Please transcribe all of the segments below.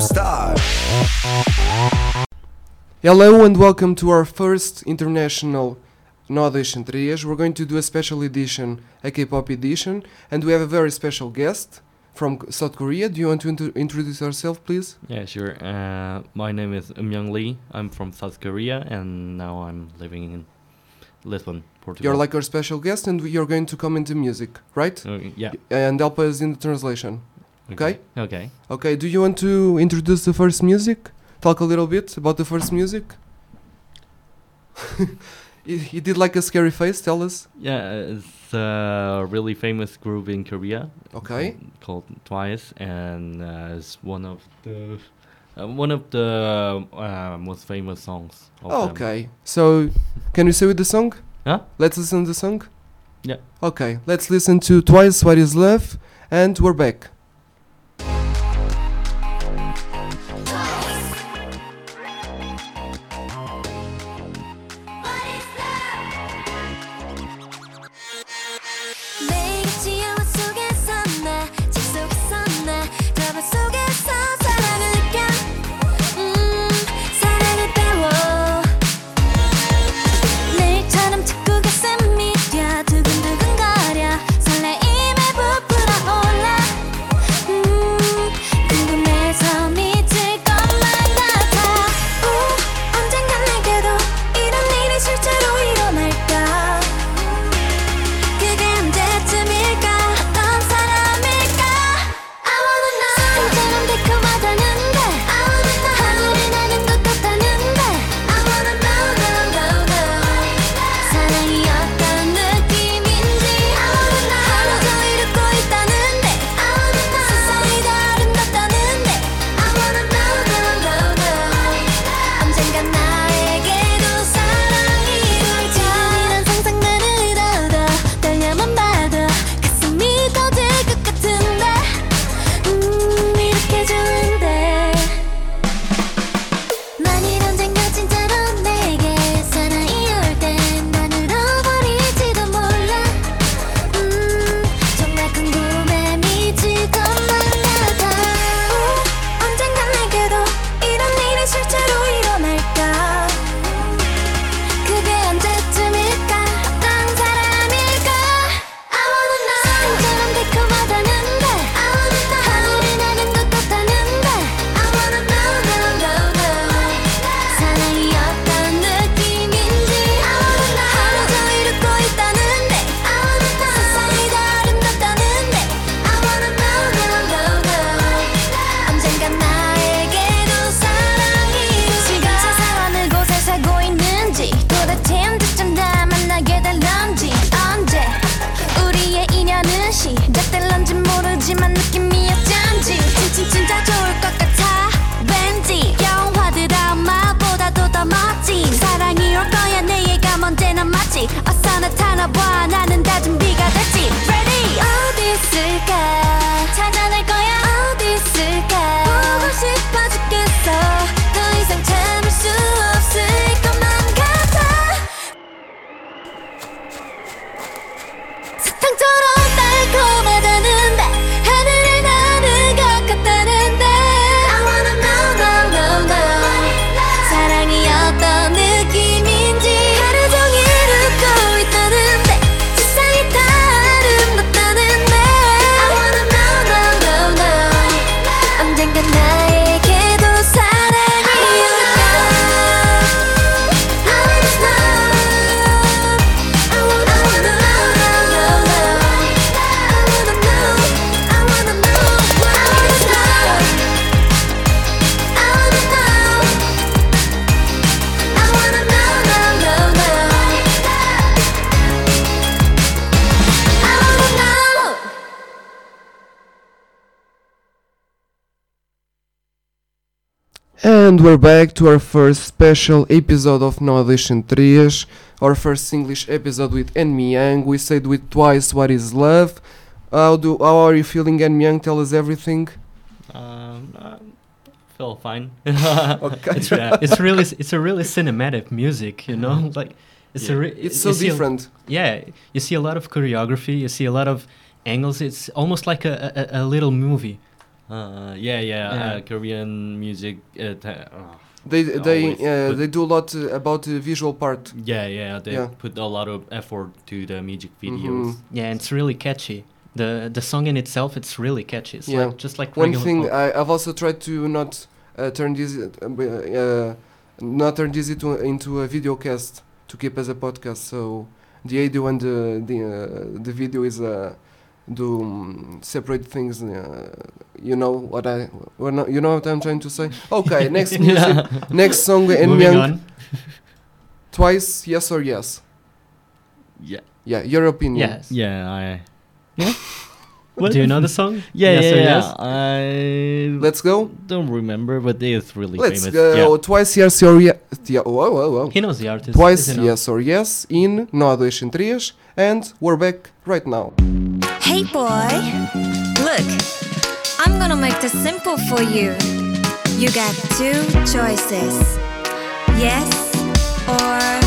Star. Hello and welcome to our first international no audition 3 We're going to do a special edition, a K-pop edition, and we have a very special guest from South Korea. Do you want to introduce yourself, please? Yeah, sure. Uh, my name is Myung Lee. I'm from South Korea, and now I'm living in Lisbon, Portugal. You're like our special guest, and you're going to come into music, right? Uh, yeah. And help us in the translation. Okay. Okay. Okay. Do you want to introduce the first music? Talk a little bit about the first music. he did like a scary face. Tell us. Yeah, it's a really famous group in Korea. Okay. Called Twice, and uh, it's one of the uh, one of the uh, most famous songs. Oh, okay. So, can you say with the song? Huh? Let's listen to the song. Yeah. Okay. Let's listen to Twice. What is love? And we're back. we're back to our first special episode of No Edition Trias, our first English episode with En Miang. We said with twice what is love. How do how are you feeling, En Miang? Tell us everything. Um, uh, I feel fine. it's, yeah, it's really it's a really cinematic music, you know, mm-hmm. like it's yeah. a re- it's so different. A, yeah, you see a lot of choreography. You see a lot of angles. It's almost like a, a, a little movie. Uh, yeah, yeah, uh, yeah. Uh, Korean music. Uh, uh, they they they uh, do a lot about the visual part. Yeah, yeah, they yeah. put a lot of effort to the music mm-hmm. videos. Mm -hmm. Yeah, it's really catchy. The the song in itself, it's really catchy. It's yeah. Like, just like one thing. Pop. I, have also tried to not turn this not turn this into, into a video cast to keep as a podcast. So the audio and the the, the video is a do um, separate things. Uh, you know what I, well, you know what I'm trying to say. Okay, next music, yeah. next song, Enyang. Twice, yes or yes. Yeah. Yeah, your opinion. Yes. Yeah, I. What? Do you know the song? Yeah, yes yeah, yeah. Yes? I let's go. Don't remember, but it's really let's famous. Let's go. Yeah. Twice yes or yes. Whoa, whoa, whoa. He knows the artist. Twice yes or yes in No Adolescent Trias, and we're back right now. Hey boy, look, I'm gonna make this simple for you. You got two choices yes or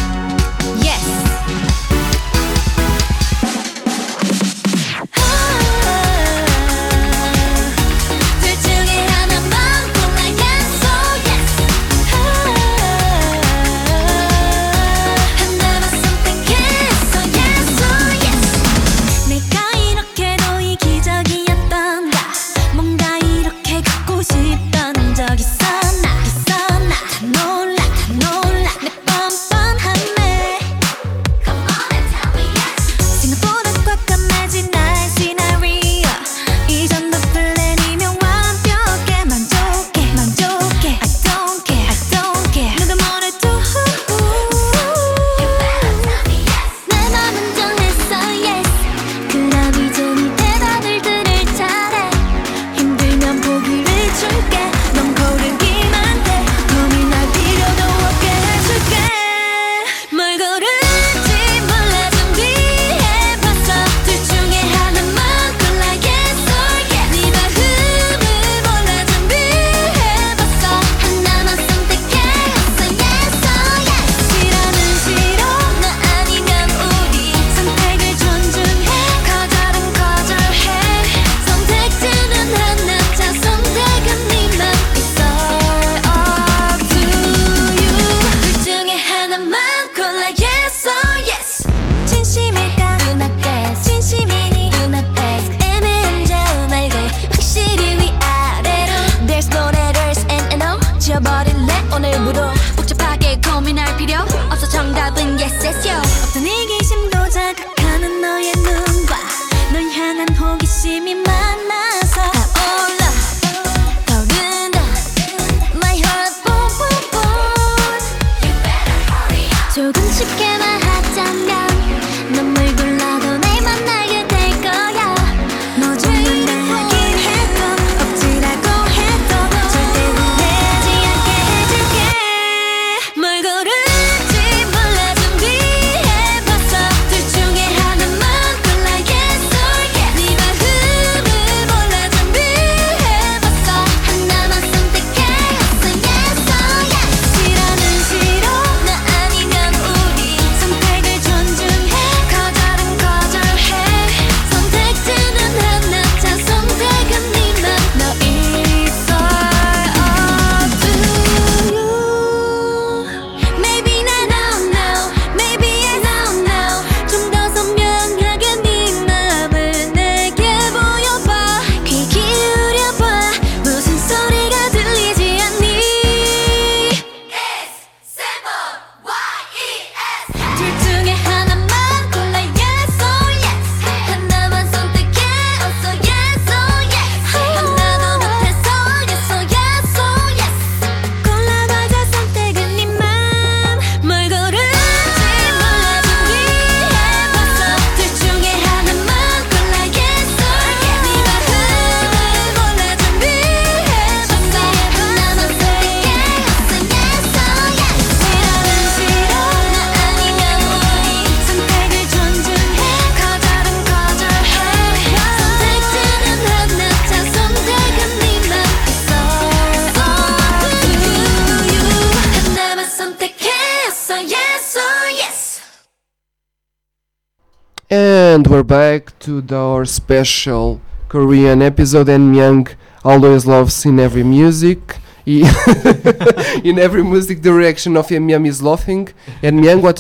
to our special Korean episode. And Myung always loves in every music. in every music direction of Myung is laughing. And Myung, what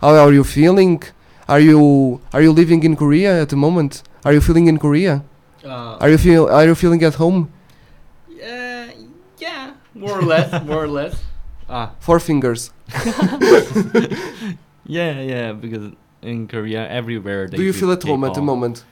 how are you feeling? Are you are you living in Korea at the moment? Are you feeling in Korea? Uh, are you feel Are you feeling at home? Uh, yeah, more or less, more or less. Ah, four fingers. yeah, yeah, because in Korea, everywhere they Do you feel at home at the moment?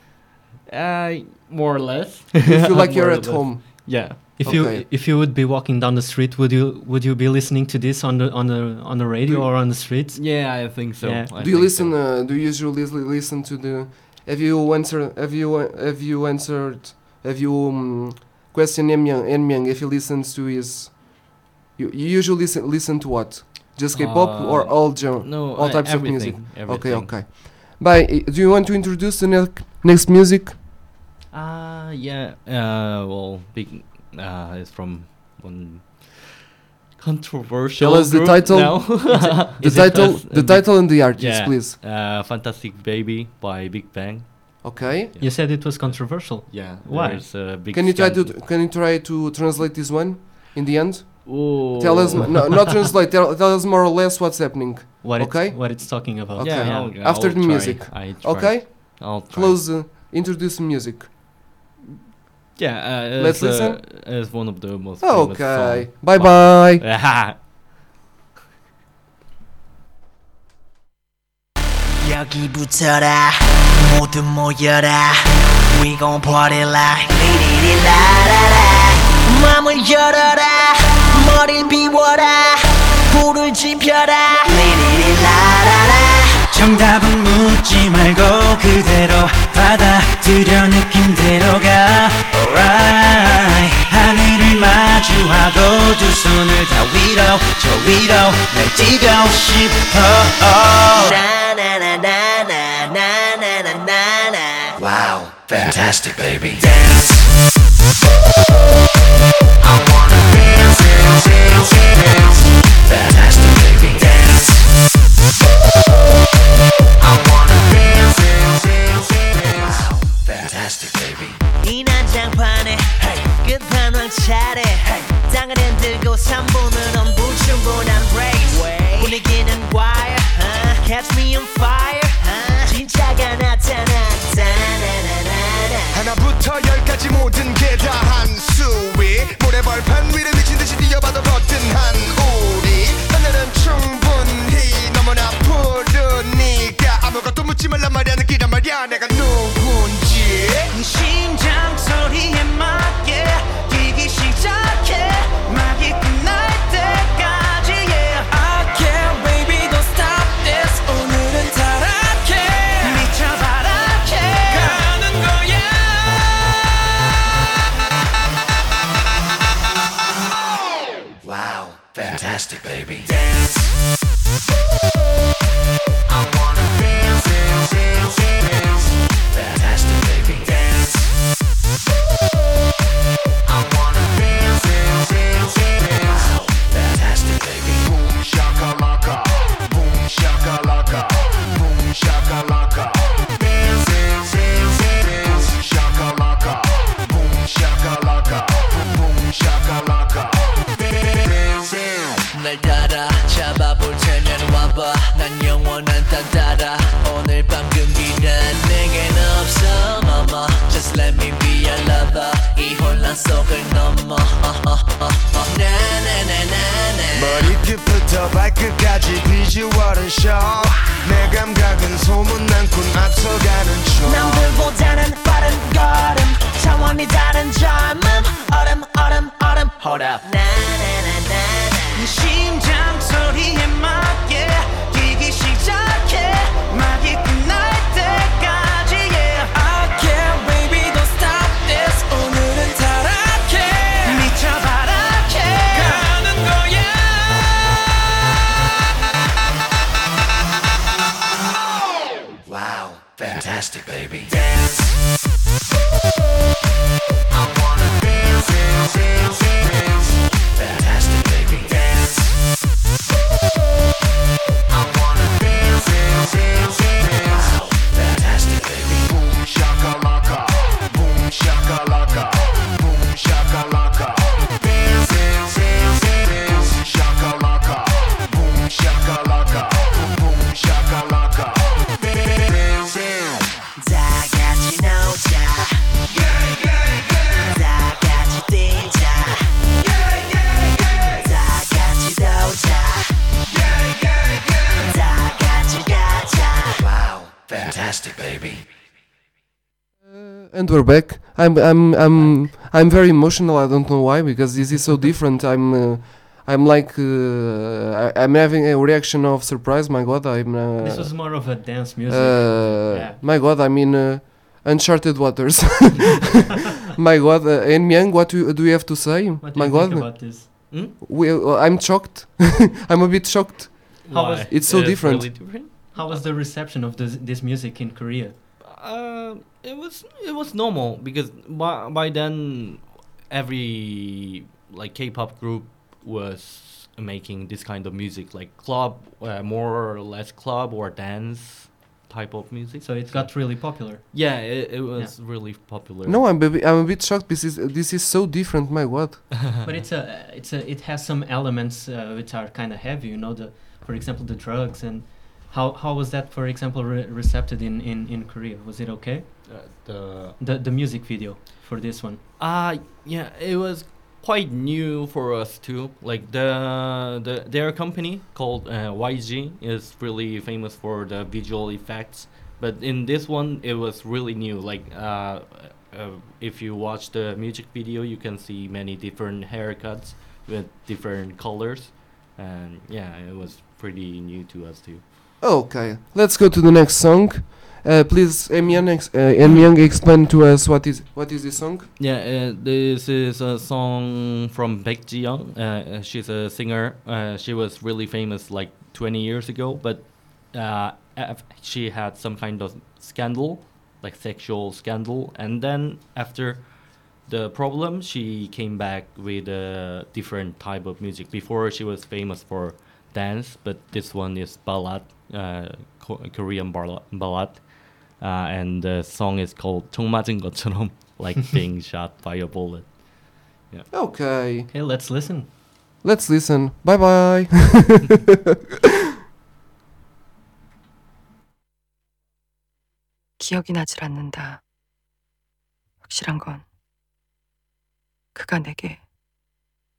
Uh, more or less. You feel like you're More or at less. home. Yeah. If Okay. you if you would be walking down the street, would you would you be listening to this on the on the on the radio Do- or on the streets? Yeah, I think so. Yeah. I do you listen? so. Uh, do you usually li- listen to the? Have you answered? Have you have you answered? Have you um, questioned Emyang? Emyang if he listens to his. You, you usually listen, listen to what? Just K-pop or Uh, all genre? no, all uh, types of music. Everything. Okay, okay. Bye. Do you want to introduce the ne- next music? Uh, yeah. Uh, well, big. Uh, it's from one controversial. Tell us the title. now. The title, first, the Big- title and the artist, yeah. please. Uh, Fantastic Baby by Big Bang. Okay. You said it was controversial. Yeah. Why? There's a big Can you try to can you try to translate this one in the end? Ooh. Tell us m- no, not translate. Tell, tell us more or less what's happening. What Okay. it's what it's talking about. Okay. Yeah. Yeah. I'll- After I'll the try. music. I try. Okay. I'll try. Close. Uh, introduce the music. Yeah. Uh, Let's it's, uh, listen. It's one of the most. famous Okay. song. Bye bye. bye. 여기 붙어라 모두 모여라 We gon' party like 리리리라라라 맘을 열어라 머리를 비워라. 불을 지펴라. 리리리라라라. 정답은 묻지 말고 그대로 받아들여 느낌대로 가. Alright. 하늘을 마주하고 두 손을 다 위로 저 위로 날 뛰고 싶어. 나나나나나나나나나. Wow, fantastic baby. Dance 이 난장판에 hey. 끝판왕 차례 hey. 분위기는 catch me on fire 진짜가 나타나 하나부터 열까지 모든 게 다 한 수위. 모래벌판 위를 미친 듯이 뛰어봐도 버튼 한 우리. 하늘은 충분히 너무나 푸르니까 아무것도 묻지 말란 말이야. 느끼란 말이야. 내가 누군지. 이 심장 back. I'm I'm I'm I'm very emotional. I don't know why because this is so different. I'm uh, I'm like uh, I, I'm having a reaction of surprise. My God, I'm. Uh, This was more of a dance music. uh, Yeah. My God, I mean, uh, uncharted waters. my God, uh, and Myung, what do you, do you have to say? what do my you God, think about this? Hmm? we, uh, I'm shocked. I'm a bit shocked. How was- Why? It's so different. Really different. How was the reception of this, this music in Korea? Uh, it was it was normal because by by then every like K-pop group was making this kind of music like club, uh, more or less club or dance type of music. So it got really popular. yeah, it, it was really popular. No, I'm a bit, I'm a bit shocked. This is this is so different. My God. but it's a it's a it has some elements uh, which are kind of heavy you know the for example the drugs and how how was that for example re- recepted in, in in korea was it okay uh, the the the music video for this one Uh yeah, it was quite new for us too. Like the the their company called uh, YG is really famous for the visual effects, but in this one it was really new. Like uh, uh, if you watch the music video, you can see many different haircuts with different colors, and yeah, it was pretty new to us too. Okay, let's go to the next song. Uh, please, Emyan, ex- uh, Emyan, explain to us what is what is this song? Yeah, uh, this is a song from Baek Ji Young. Uh, uh, she's a singer. Uh, she was really famous like 20 years ago, but uh, she had some kind of scandal, like sexual scandal, and then after the problem, she came back with a different type of music. Before she was famous for dance, but this one is ballad, uh, Ko- Korean ballad, ballad. Uh, and the song is called 총 맞은 것처럼, like being shot by a bullet. Okay, okay let's listen let's listen. Bye bye. 기억이 나질 않는다. 확실한 건 그가 내게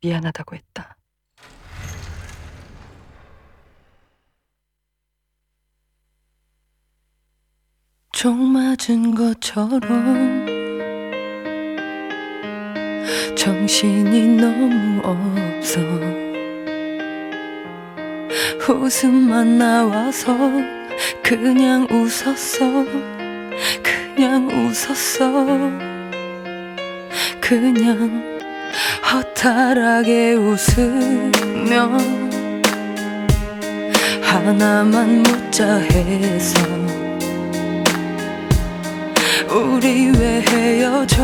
미안하다고 했다. 총 맞은 것처럼 정신이 너무 없어. 웃음만 나와서 그냥 웃었어. 그냥 웃었어. 그냥 허탈하게 웃으며 하나만 묻자 해서 우리 왜 헤어져?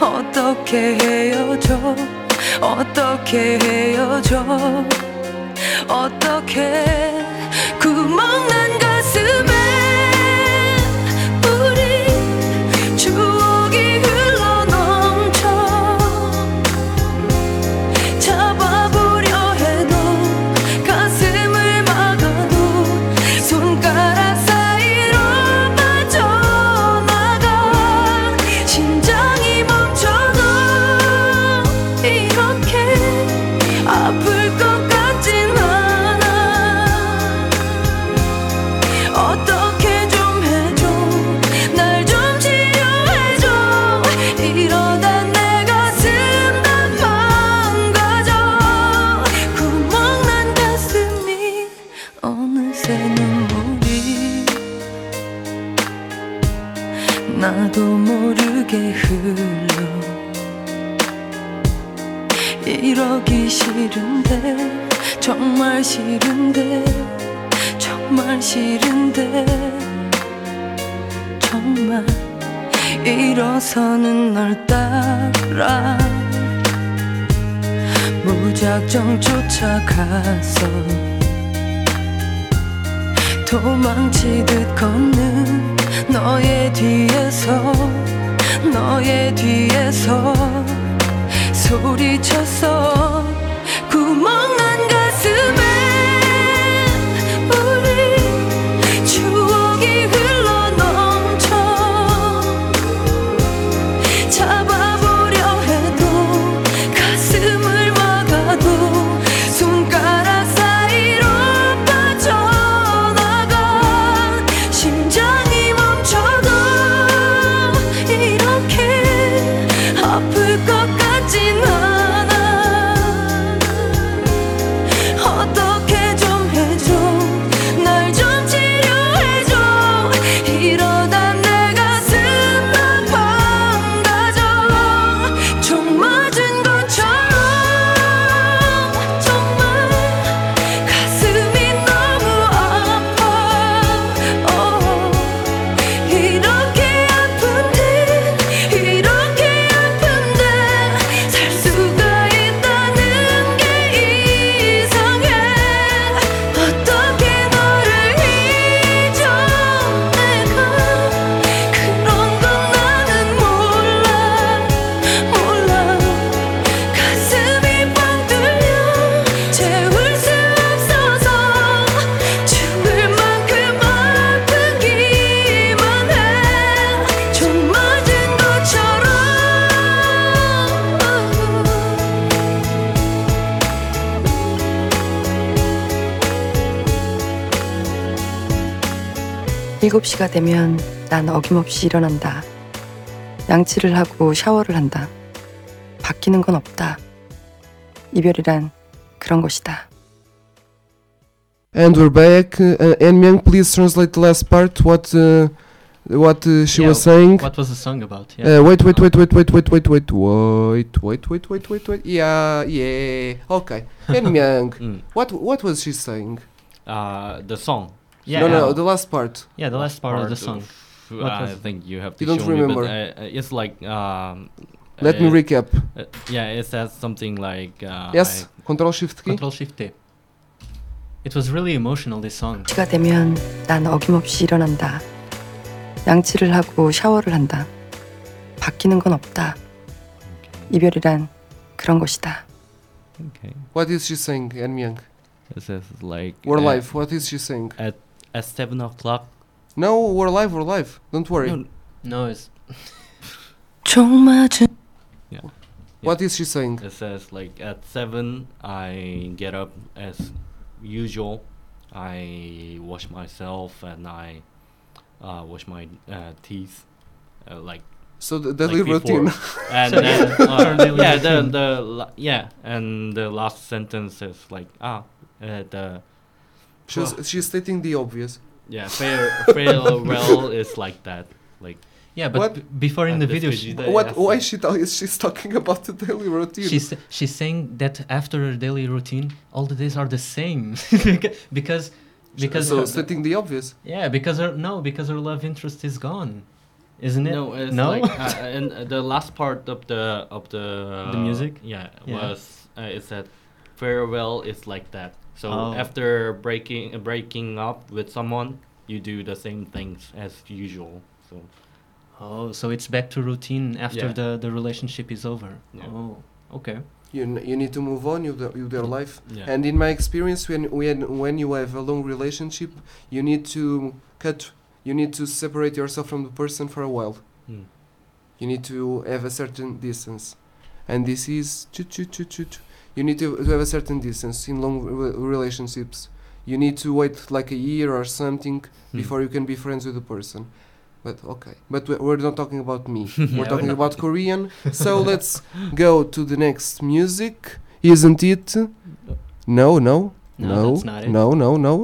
어떻게 헤어져? 어떻게 헤어져? 어떻게? 구멍난 가 싫은데 정말 싫은데 정말 싫은데 정말 일어서는 널 따라 무작정 쫓아가서 도망치듯 걷는 너의 뒤에서 너의 뒤에서 소리쳤어 7시가 되면 난 어김없이 일어난다. 양치를 하고 샤워를 한다. 바뀌는 건 없다. 이별이란 그런 것이다. And we're back. Uh, and Myung, please translate the last part. What uh, what uh, she Yeah, was saying. What was the song about? Yeah. Uh, wait, wait, wait, wait, wait, wait, wait, wait, wait, wait, wait, wait, wait, wait. Yeah, yeah. Okay. And Myung, Mm. what what was she saying? Uh, the song. yeah. no, no, yeah. the last part. Yeah, the last part of the song. of- What I was- think you have to You don't show me, but, remember. uh, uh, it's like um. Let me uh, recap. uh, yeah, it says something like. Uh, Yes. Control Shift key. Control Shift T. It was really emotional. This song. 시가 되면 난 어김없이 일어난다. 양치를 하고 샤워를 한다. 바뀌는 건 없다. 이별이란 그런 것이다. Okay. What is she saying, and Myung? It says like. We're uh, live. What is she saying? At at seven o'clock. No, we're live. We're live. Don't worry. No, no it's. yeah. What is she saying? It says like at seven, I get up as usual. I wash myself and I uh, wash my uh, teeth, uh, like so the daily like routine. and then, uh, yeah, the, the la- yeah, and the last sentence is like ah, uh, the she's she's stating the obvious. yeah fare farewell is like that like yeah. But What? b- before in At the video, video she, they what? asked Why she ta- is she's talking about the daily routine? she's she's saying that after her daily routine, all the days are the same because because so her- stating the obvious. yeah because her no because her love interest is gone, isn't it? No, it's no. like uh, and uh, the last part of the of the The music? Yeah, Yeah. was uh, it said farewell is like that. So Oh. after breaking uh, breaking up with someone, you do the same things as usual. So oh, so it's back to routine after Yeah. the the relationship is over. Yeah. Oh, okay. You n- you need to move on with, the, with your life. yeah, And in my experience, when when when you have a long relationship, you need to cut. You need to separate yourself from the person for a while. Mm. You need to have a certain distance, and this is choo choo choo choo. choo. You need to, to have a certain distance in long re- relationships. You need to wait like a year or something Hmm. before you can be friends with the person. But okay, but we- we're not talking about me. Yeah, we're we're talking about Korean. So let's go to the next music, isn't it? No, no, No, no, that's not it. no, no, no,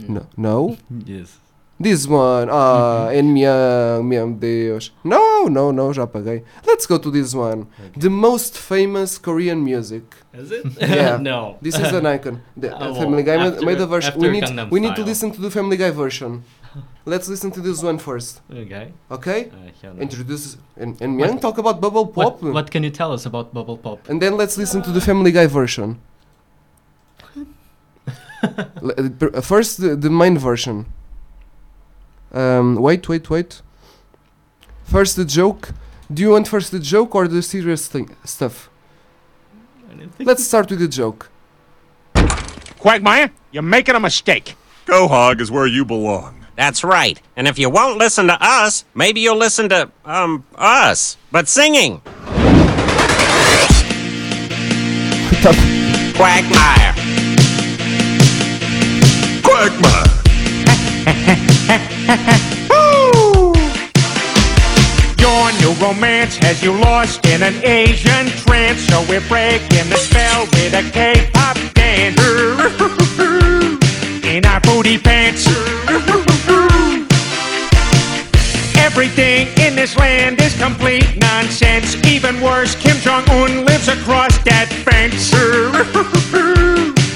Mm. no, no. yes. This one, ah, Mhm. en meu, meu Deus. No, no, no, já apaguei. Let's go to this one. The most famous Korean music. Is it? Yeah. no. This is an icon. The Oh, well, Family Guy made, after- made a version. We need, we need to listen to the Family Guy version. Let's listen to this one first, okay. okay? Uh, Introduce and, and Myung talk about Bubble Pop. What, what can you tell us about Bubble Pop? And then let's listen to the Family Guy version. L- uh, per- uh, First, the, the main version. Um, wait, wait, wait. First, the joke. Do you want first the joke or the serious thing stuff? Anything? Let's start with the joke. Quagmire, you're making a mistake. Quahog is where you belong. That's right. And if you won't listen to us, maybe you'll listen to, um, us. But singing. Quagmire. Quagmire! Your new romance has you lost in an Asian trance, so we're breaking the spell with a K-pop dance. In our booty pants. Everything in this land is complete nonsense. Even worse, Kim Jong Un lives across that fence.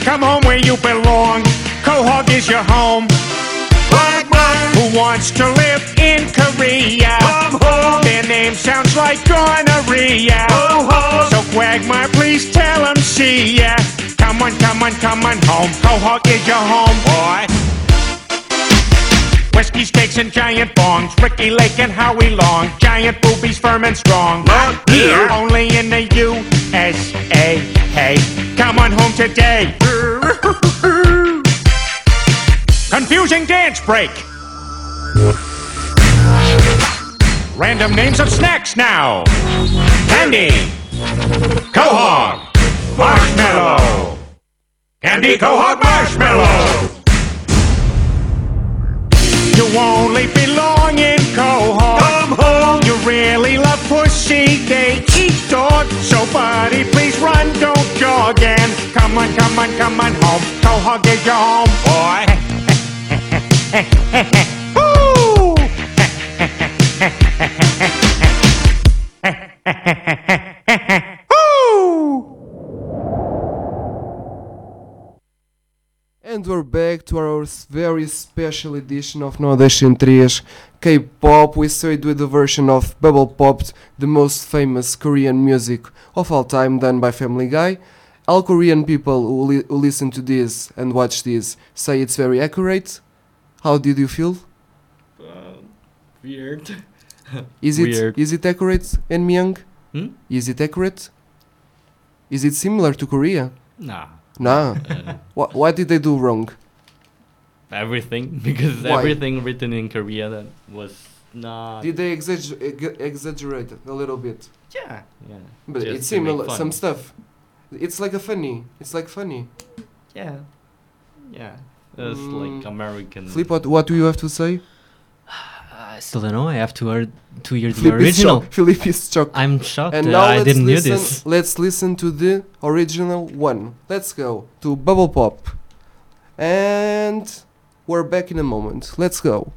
Come home where you belong. Quahog is your home. Wants to live in Korea? Their name sounds like gonorrhea. So Quagmire, please tell them see ya. Come on, come on, come on home. Quahog is your home, boy. Whiskey steaks and giant bongs. Ricki Lake and Howie Long. Giant boobies, firm and strong. Not here. Only in the USA. Hey, come on home today. Confusing dance break. Random names of snacks now. Candy. Quahog. Marshmallow. Candy Quahog Marshmallow. You only belong in Quahog. Come home. You really love pussy, they eat dog. So buddy, please run, don't jog, and come on, come on, come on home. Quahog is your home, boy. And we're back to our very special edition of No Deixem 3 K-pop. We started with the version of Bubble Popped, the most famous Korean music of all time done by Family Guy. All Korean people who, li- who listen to this and watch this say it's very accurate. How did you feel? Uh, weird. Is it Weird. is it accurate, En Myung? Hmm? Is it accurate? Is it similar to Korea? Nah. Nah. Uh, what what did they do wrong? everything because Why? everything written in Korea that was not. Did they exagger- ex- exaggerate a little bit? yeah. Yeah. But Just it's similar. Some stuff. It's like a funny. It's like funny. Yeah. Yeah. It's Mm. like American. Flip, what, what do you have to say? I still don't know. I have to hear to hear the Flip original. shocked. Philip is shocked. I'm shocked. And uh, now I didn't listen, hear this. Let's listen to the original one. Let's go to Bubble Pop. And we're back in a moment. Let's go.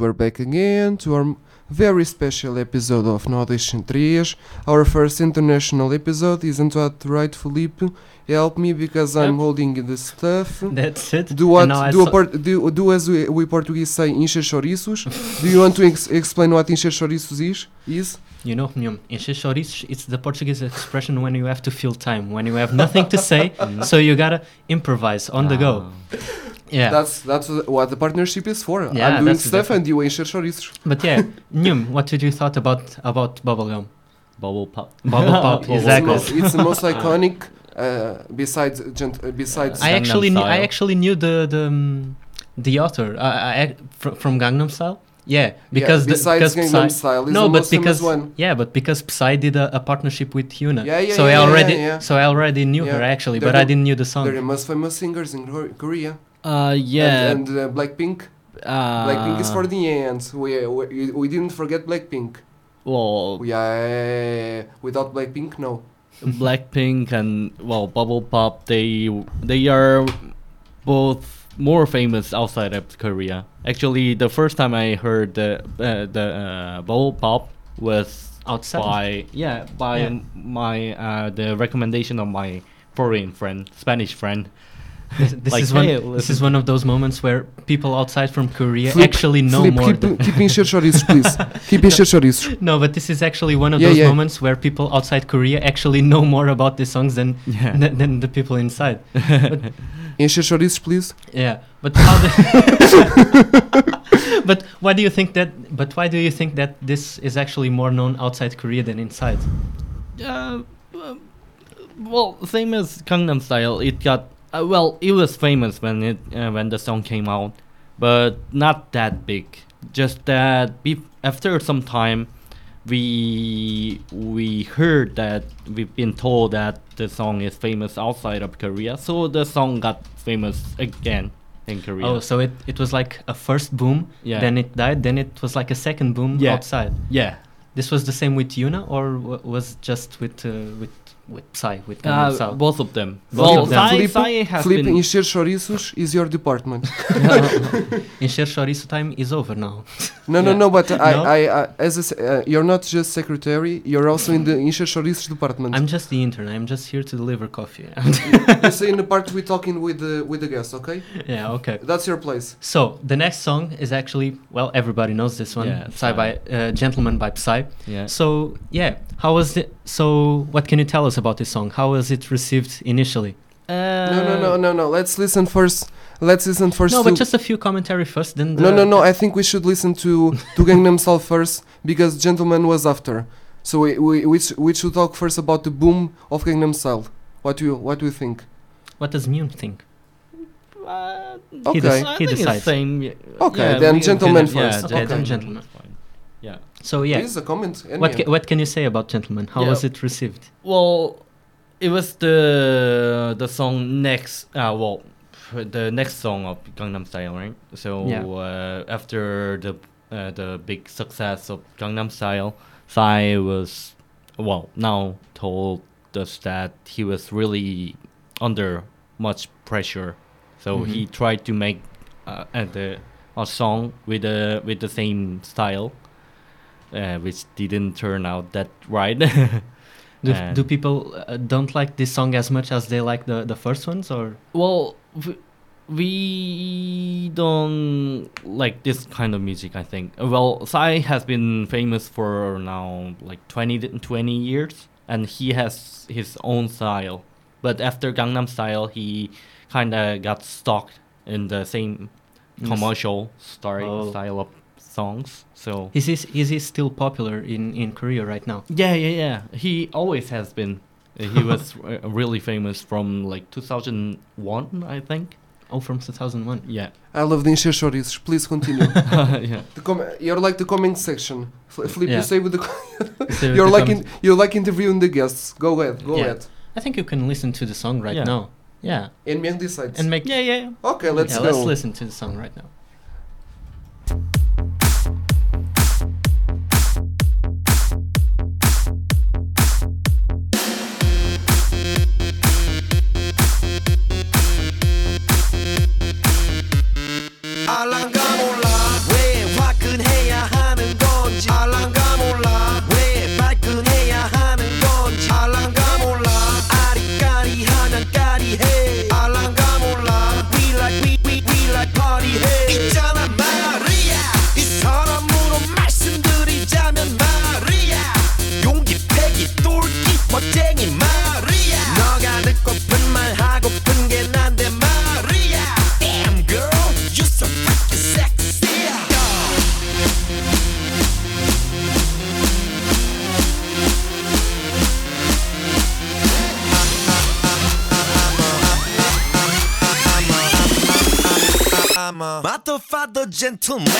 We're back again to our very special episode of No Audition 3 Our first international episode, isn't that right, Felipe? Help me because I'm Yep. holding the stuff. That's it. Do what? And now I Do, do, do as we, we Portuguese say, encher chouriços. do you want to ex- explain what encher chouriços is? Is? You know, encher chouriços, it's the Portuguese expression when you have to fill time, when you have nothing to say, so you gotta improvise on the go. Ah. Yeah. That's that's what the partnership is for. Yeah, I'm doing that's stuff exactly- and you encher chouriços. But yeah, Nyum, what did you thought about about bubblegum? Bubble pop. Bubble pop, Bubble exactly. It's, the most, it's the most iconic. Uh, besides, gent- uh, besides. I actually knew, I actually knew the the um, the author uh, I, fr- from Gangnam Style. Yeah, because the, besides because Gangnam Psy- Style is no, the but most because one. yeah, but because Psy did a, a partnership with Hyuna. Yeah, yeah, so yeah, I already yeah, yeah. so I already knew her actually, They're but I didn't knew the song. They're the song. most famous singers in Korea. Uh, yeah. And, and uh, Blackpink. uh, Blackpink is for the end. We, we we didn't forget Blackpink. well, Yeah, without Blackpink, no. Blackpink and well, Bubble Pop. They they are both more famous outside of Korea. Actually, the first time I heard the uh, the uh, Bubble Pop was Outside? by yeah by Yeah. my uh, the recommendation of my foreign friend, Spanish friend. This, this Like, is one. hey, this is one of those moments where people outside from Korea Flip- actually know Flip, more. keep, than- keep encher chouriços, please. keep in encher chouriços. no, but this is actually one of Yeah, those yeah. moments where people outside Korea actually know more about the songs than Yeah. than, than the people inside. But Encher chouriços, please. Yeah, but how? The but why do you think that? But why do you think that this is actually more known outside Korea than inside? Uh, uh, well, same as Gangnam Style. It got uh, well. It was famous when it uh, when the song came out, but not that big. Just that bef- after some time, we we heard that we've been told that the song is famous outside of Korea, so the song got famous again in Korea. Oh, so it, it was like a first boom, Yeah. then it died, then it was like a second boom Yeah. outside. yeah. This was the same with Hyuna, or w- was just with uh, with with Psy with Gangnam Uh, Style? both of them. Both well, of them. Psy, Felipe, Psy has Felipe been encher chouriços is your department. Encher Chorizo time is over now. No, no, Yeah. no, but I, No? I, I as a, uh, you're not just secretary, you're also in the encher chouriços department. I'm just the intern. I'm just here to deliver coffee. you say in the part we're talking with the with the guest, okay? yeah, okay. That's your place. So the next song is actually well, everybody knows this one. Yeah, Psy Psy. by uh, Gentleman by Psy. yeah. So yeah, how was it? So what can you tell us about this song? How was it received initially? No, no, no, no, no. Let's listen first. Let's listen first. no, but just a few commentary first. Then the no, no, no. I think we should listen to to Gangnam Style first because Gentleman was after. So we we we, sh- we should talk first about the boom of Gangnam Style. What do you what do you think? What does Mune think? Uh, Okay. dec- I he decides. same. Okay, yeah, then we can- gentleman yeah, first. Okay, then gentleman gentleman. is fine. Yeah. So yeah, This is a comment. what ca- what can you say about Gentleman? How Yeah. was it received? Well, it was the the song next. Uh, well, the next song of Gangnam Style, right? So Yeah. uh, after the uh, the big success of Gangnam Style, Psy was well now told us that he was really under much pressure. So Mhm. he tried to make uh, uh, a song with the with the same style, uh, which didn't turn out that right. Do, do people uh, don't like this song as much as they like the the first ones, or Well, we don't like this kind of music, I think. Well, Psy has been famous for now like 20, 20 years, and he has his own style. But after Gangnam Style, he kind of got stuck in the same commercial style, Oh. style of songs. So is he is he still popular in in Korea right now? yeah, yeah, yeah. He always has been. Uh, He was uh, really famous from like 2001, I think. Oh, from 2001. Yeah. I love the encher chouriços. Please continue. yeah. the com- you're like the comment section. F- Flip, Yeah. you say with the. So you're the like in, comment- you're like interviewing the guests. Go ahead. Go Yeah. ahead. I think you can listen to the song right Yeah. now. Yeah, And Myung decides. and make Yeah, yeah. okay, let's yeah, go. let's listen to the song right now. Motherfucker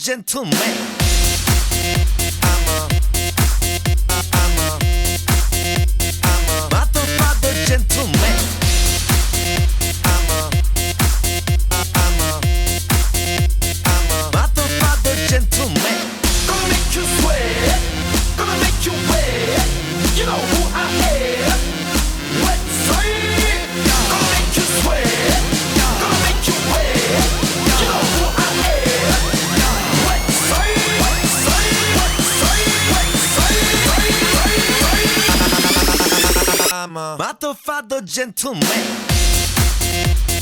motherfucker ama. Ma t'ho fatto gentleman.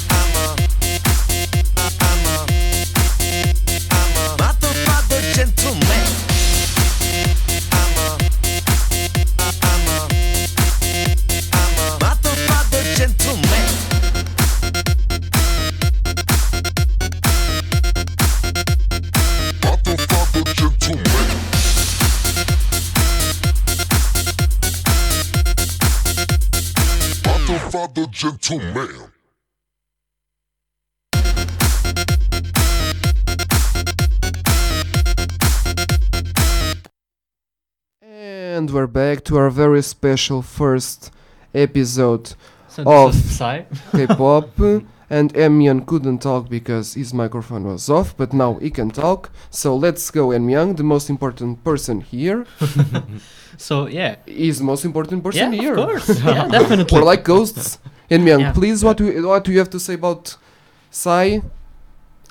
Ama. Ama. Ama. Ma t'ho gentleman. Gentleman. And we're back to our very special first episode So of this is K-pop. and Emyan couldn't talk because his microphone was off, but now he can talk. So let's go, Emyan, the most important person here. So yeah, He's the most important person Yeah, of here. course. Yeah, definitely. We're like ghosts. Emyan, Yeah. please, what do you, what do you have to say about Psy?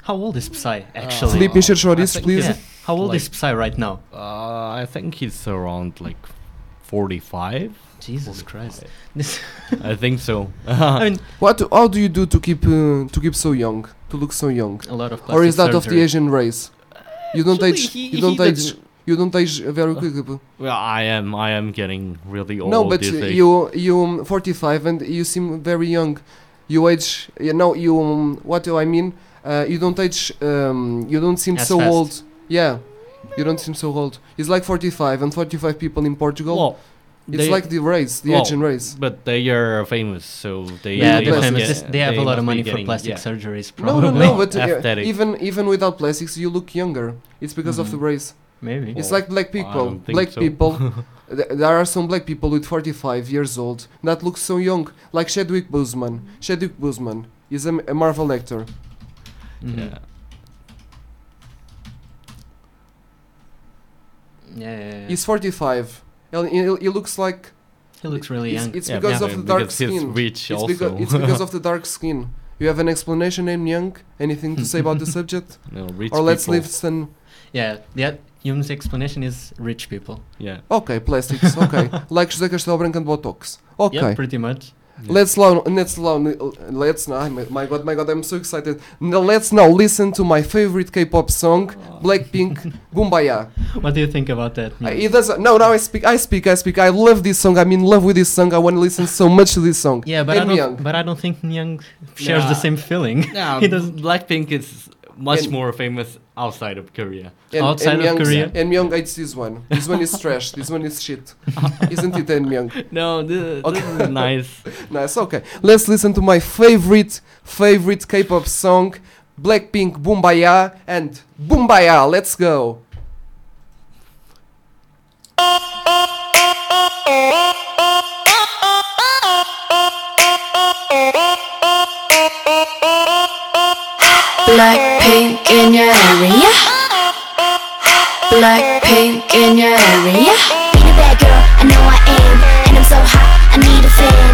how old is Psy actually? Sleep in Shorties, I please. Yeah. How old Like- is Psy right now? Uh, I think he's around like 45. Jesus Christ. This, I think so. I mean, What? How do you do to keep uh, to keep so young, to look so young? a lot of or is that plastic of the. Asian race? You don't Actually, age. he- you don't age. Doesn't- You don't age very quickly. well, I am. I am getting really old. no, but these uh, you you um, 45 and you seem very young. You age. You know you. Um, what do I mean? Uh, you don't age. Um, you don't seem As so fast. old. Yeah, you don't seem so old. It's like 45 and 45 people in Portugal. Well, it's they- like the race, the well, Asian race. But they are famous, so they. Yeah, they they're famous. get- This- They have a lot of be money for plastic yeah. surgeries. No, Probably. no, no. But uh, even even without plastics, you look younger. It's because of the Mhm. race. Maybe. It's like black people. Black so. people. th- there are some black people with 45 years old that look so young, like Chadwick Boseman. Chadwick Boseman is a, m- a Marvel actor. Mhm. Yeah. Yeah, yeah, yeah. He's 45. And he, he looks like he looks really it's, young. it's Yeah, because yeah, of the dark because skin. rich It's, also. because it's because of the dark skin. You have an explanation, named Young? Anything to say about the subject? No, rich or let's people. leave some. Yeah, the Hume's explanation is rich people. Yeah. Okay, plastics. Okay, like José Castelo Branco and Botox. Okay. Yeah, pretty much. Let's now, let's now, let's now. My, my God, my God, I'm so excited. Now, let's now listen to my favorite K-pop song, Blackpink, Boombayah. What do you think about that? Uh, It doesn't. No, now I speak. I speak. I speak. I love this song. I'm in love with this song. I want to listen so much to this song. yeah, but I don't. Young. But I don't think Young shares Nah. the same feeling. Yeah, he doesn't. Blackpink is much And- more famous outside of Korea. And, Outside and of Young, Korea? And Myung hates this one. This one is trash. This one is shit. Isn't it, and Myung? No, this, Okay. this is nice. Nice. Okay. Let's listen to my favorite, favorite K-pop song, Blackpink, Boombayah, and Boombayah. Let's go. Blackpink in your area. Blackpink in your area. Ain't a bad girl, I know I am. And I'm so hot, I need a fan.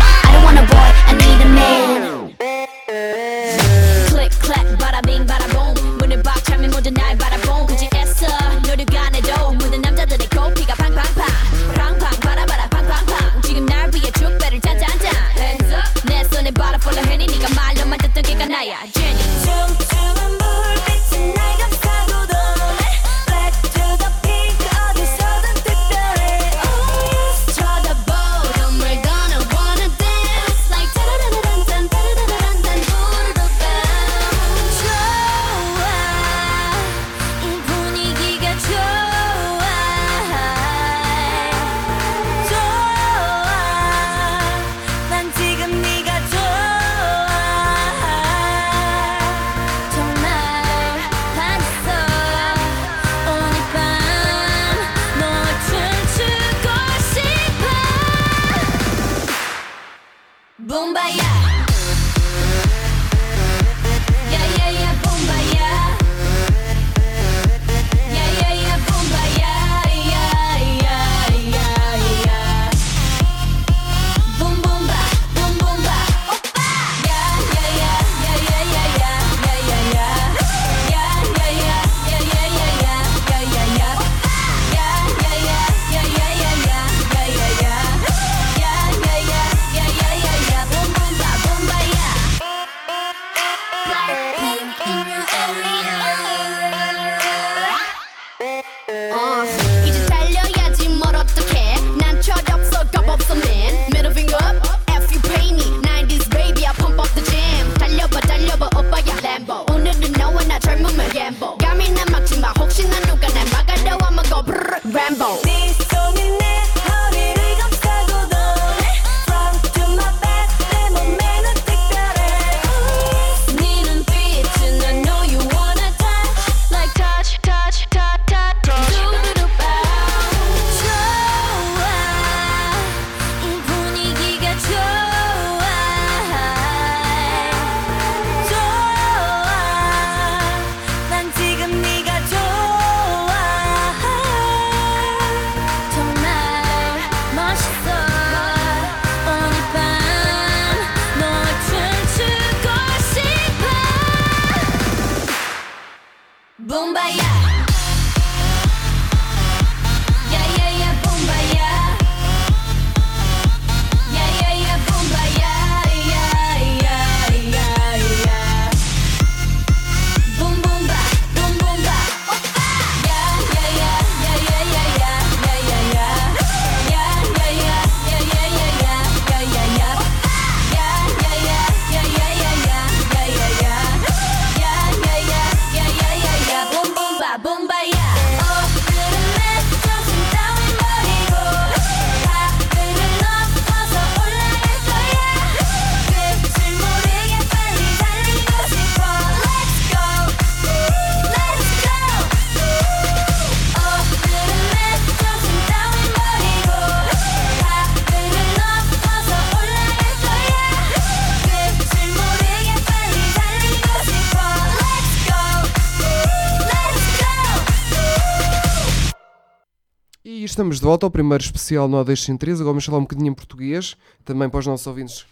De volta ao primeiro especial no Audition 3. Agora vamos falar um bocadinho em português, também para os nossos ouvintes.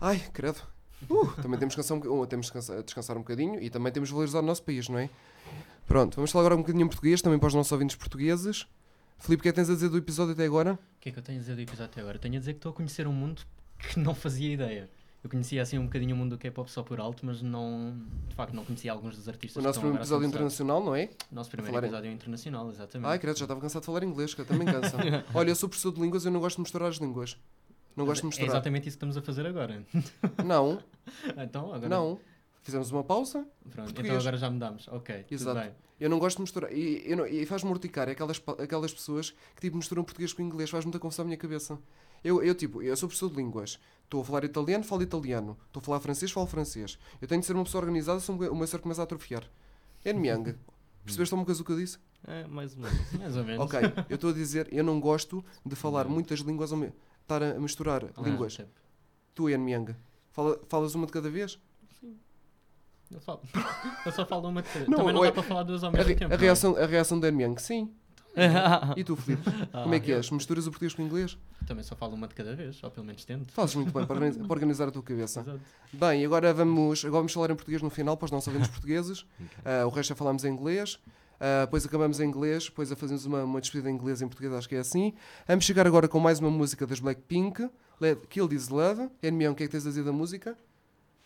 Ai, credo. Uh, também temos que descansar, uh, temos que descansar, um bocadinho e também temos que valorizar o nosso país, não é? Pronto, vamos falar agora um bocadinho em português, também para os nossos ouvintes portugueses. Filipe, o que é que tens a dizer do episódio até agora? O que é que eu tenho a dizer do episódio até agora? Tenho a dizer que estou a conhecer um mundo que não fazia ideia. Eu conhecia assim um bocadinho o mundo do K-pop só por alto, mas não. De facto, não conhecia alguns dos artistas O nosso primeiro episódio internacional, não é? Nosso A primeiro em- episódio internacional, exatamente. Ai, credo, já estava cansado de falar inglês, que também cansa. Olha, eu sou professor de línguas e eu não gosto de misturar as línguas. Não gosto de É misturar. exatamente isso que estamos a fazer agora. Não, então, agora. não. Fizemos uma pausa. Pronto, Português. então agora já mudamos. Ok, Exato. tudo bem. Eu não gosto de misturar. E, eu não- e faz-me urticar aquelas, pa- aquelas pessoas que tipo misturam português com inglês. Faz muita confusão na minha cabeça. Eu, eu tipo, eu sou professor de línguas. Estou a falar italiano, falo italiano. Estou a falar francês, falo francês. Eu tenho de ser uma pessoa organizada, senão o meu ser começa a atrofiar. É Yang. Percebeste alguma coisa do que eu disse? É, mais ou menos. Mais ou menos. Ok, eu estou a dizer, eu não gosto de falar muitas línguas ao mesmo estar a misturar Ah, línguas. tipo, Tu, Yan Yang, fala, falas uma de cada vez? Eu só, eu só falo uma de cada. Não, Também não ué, dá para falar duas ao A, mesmo re- tempo. a é? reação, a reação da Yang, sim. E tu, Filipe? Como é que és? Misturas o português com o inglês? Também só falo uma de cada vez, ou pelo menos tento. Fazes muito bem para organiz- para organizar a tua cabeça. Exato. Bem, agora vamos, agora vamos falar em português no final para os nossos ouvintes portugueses. Ah, o resto já falamos em inglês. Ah, depois acabamos em inglês, depois a fazemos uma, uma despedida em inglês e em português, acho que é assim. Vamos chegar agora com mais uma música das Blackpink, Kill This Love. Enmião, o que é que tens a dizer da música?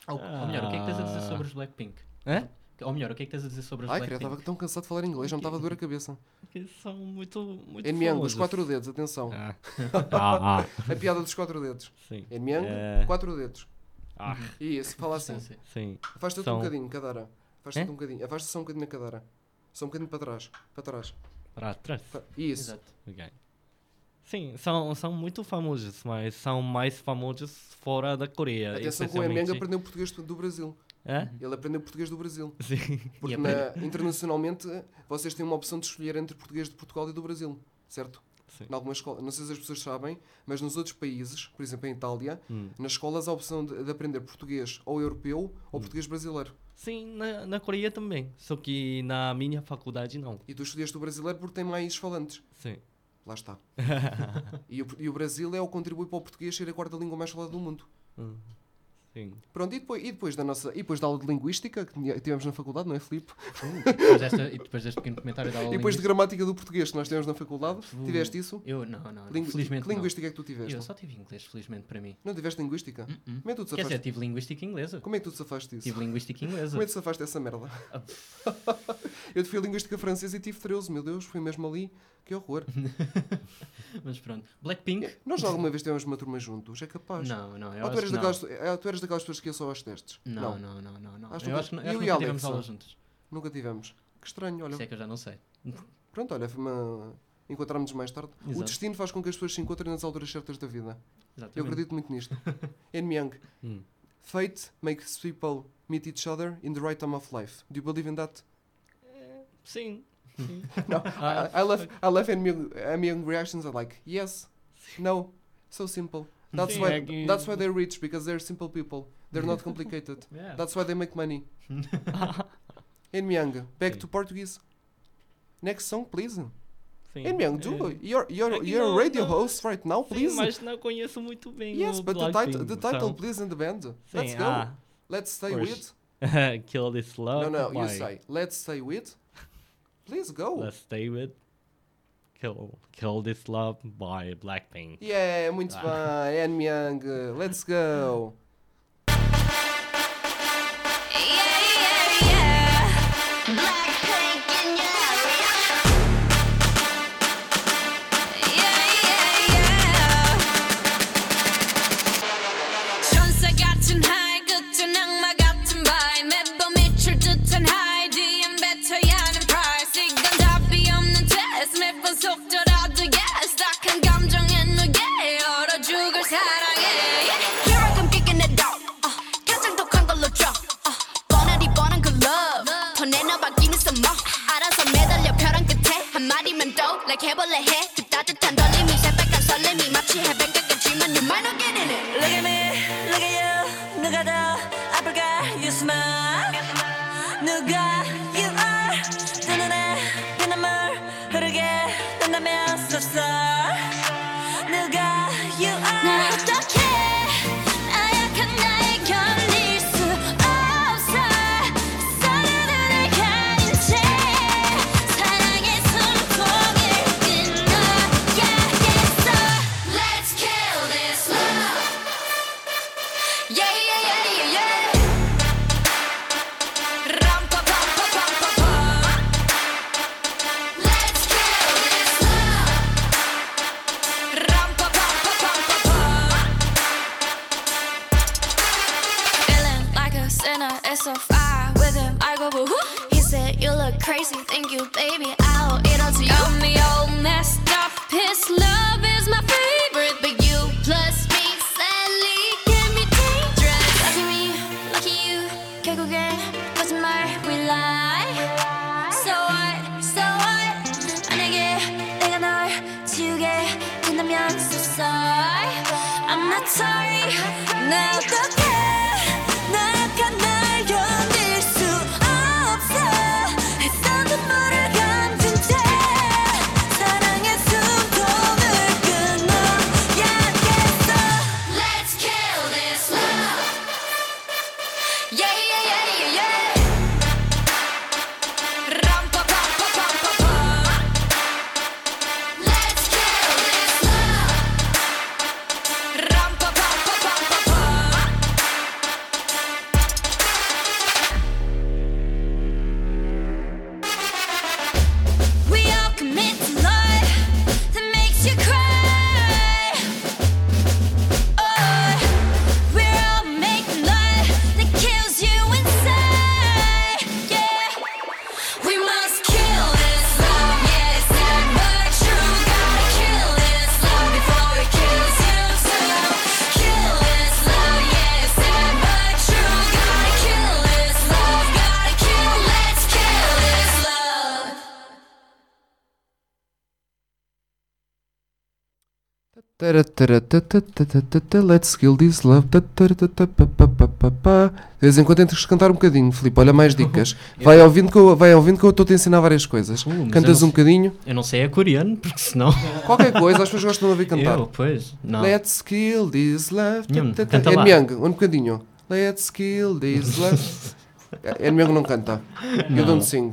Ou, ou melhor, o que é que tens a dizer sobre os Blackpink? Hã? Ou melhor, o que é que tens a dizer sobre os Ai, Blackpink? estava tão cansado de falar inglês, já me estava a doer a cabeça. Que são muito, muito dos famosos. quatro dedos, atenção. Ah. Ah, ah. A piada dos quatro dedos. Sim. Enmião, É. quatro dedos. Ah. Isso, fala assim. Sim, sim. Afasta-te São- um bocadinho, cadeira. Afasta-te É? um bocadinho. Afasta-se só um bocadinho na cadeira. Só um bocadinho para trás. Para trás. Para trás. Isso. Exato. Ok. Sim, são, são muito famosos, mas são mais famosos fora da Coreia. Atenção que o Emeng especialmente. aprendeu português do Brasil. É? Ele aprendeu português do Brasil. Sim. Porque na- internacionalmente vocês têm uma opção de escolher entre português de Portugal e do Brasil, certo? Sim. Em algumas escolas, não sei se as pessoas sabem, mas nos outros países, por exemplo em Itália, Hum. nas escolas há a opção de, de aprender português ou europeu Hum. ou português brasileiro. Sim, na, na Coreia também. Só que na minha faculdade não. E tu escolheste o brasileiro porque tem mais falantes. Sim. Lá está. e, o, e o Brasil é o que contribui para o português ser a quarta língua mais falada do mundo. Hum. Sim. Pronto, e depois, e depois da nossa. E depois da aula de linguística que tivemos na faculdade, não é, Filipe? Depois desta, e depois deste pequeno comentário da aula E depois de gramática do português que nós tivemos na faculdade, tiveste isso? Eu não, não. não. Lingu- felizmente que não. linguística é que tu tiveste? Eu só tive inglês, felizmente para mim. Não tiveste linguística? Uh-uh. Como é que tu te Quer dizer, safaste? tive linguística inglesa. Como é que tu te safaste disso? Tive linguística inglesa. Como é que tu safaste dessa merda? eu te fui a linguística francesa e tive 13, meu Deus, fui mesmo ali. Que horror. Mas pronto. Blackpink? Nós alguma vez tivemos uma turma juntos, é capaz. Não, não. Eu Ou tu eras, que não. daquelas, tu eras daquelas pessoas que iam só aos testes? Não, não, não, não. não. Acho eu nunca- acho que, eu acho que e nunca tivemos aulas juntos. Nunca tivemos. Que estranho, olha. Isso é que eu já não sei. Pronto, olha, foi uma... encontramos-nos mais tarde. O Exato. destino faz com que as pessoas se encontrem nas alturas certas da vida. Eu Exatamente. acredito muito nisto. En Myung, Hum. fate makes people meet each other in the right time of life. Do you believe in that? Sim. No, Ah, I, I love I love En Myung, En Myung reactions are like yes, no, so simple. That's Sim, why é that's why they're rich because they're simple people. They're not complicated. Yeah. That's why they make money. En Myung, back Sim. to Portuguese. Next song, please. Sim. En Myung, do É. you're you're É you're a não- radio não- host right now, Sim, please. mas não conheço muito bem Yes, o but the title, Blackpink, the title, então- please, and the band. Sim, Let's go. ah, Let's stay course. with. Kill This Love. No, no, you say. Let's stay with. Please go. Let's stay with Kill Kill This Love by Blackpink. Yeah, muito Ah. bem. Myung, let's go. can't believe it. crazy, thank you, baby. I'll eat all to you. Got me all messed up. His love is my favorite, but you plus me sadly can be dangerous. Lucky me, lucky you. 결국엔 거짓말 we lie. So what, so what? 만약에 내가 널 지우게 된다면 so sorry. I'm not sorry. 나 어떡해? Let's kill this love. De vez em quando tens que cantar um bocadinho, Filipe. Olha, mais dicas. Vai ouvindo que eu, vai ouvindo que eu estou-te a ensinar várias coisas. Uh, Cantas um não- bocadinho. Eu não sei é coreano, porque senão. Qualquer coisa, as pessoas gostam de ouvir cantar. Eu, pois. Não. Let's kill this love. Lá. Myung, um bocadinho. Let's kill this love. Myung não canta. You don't sing.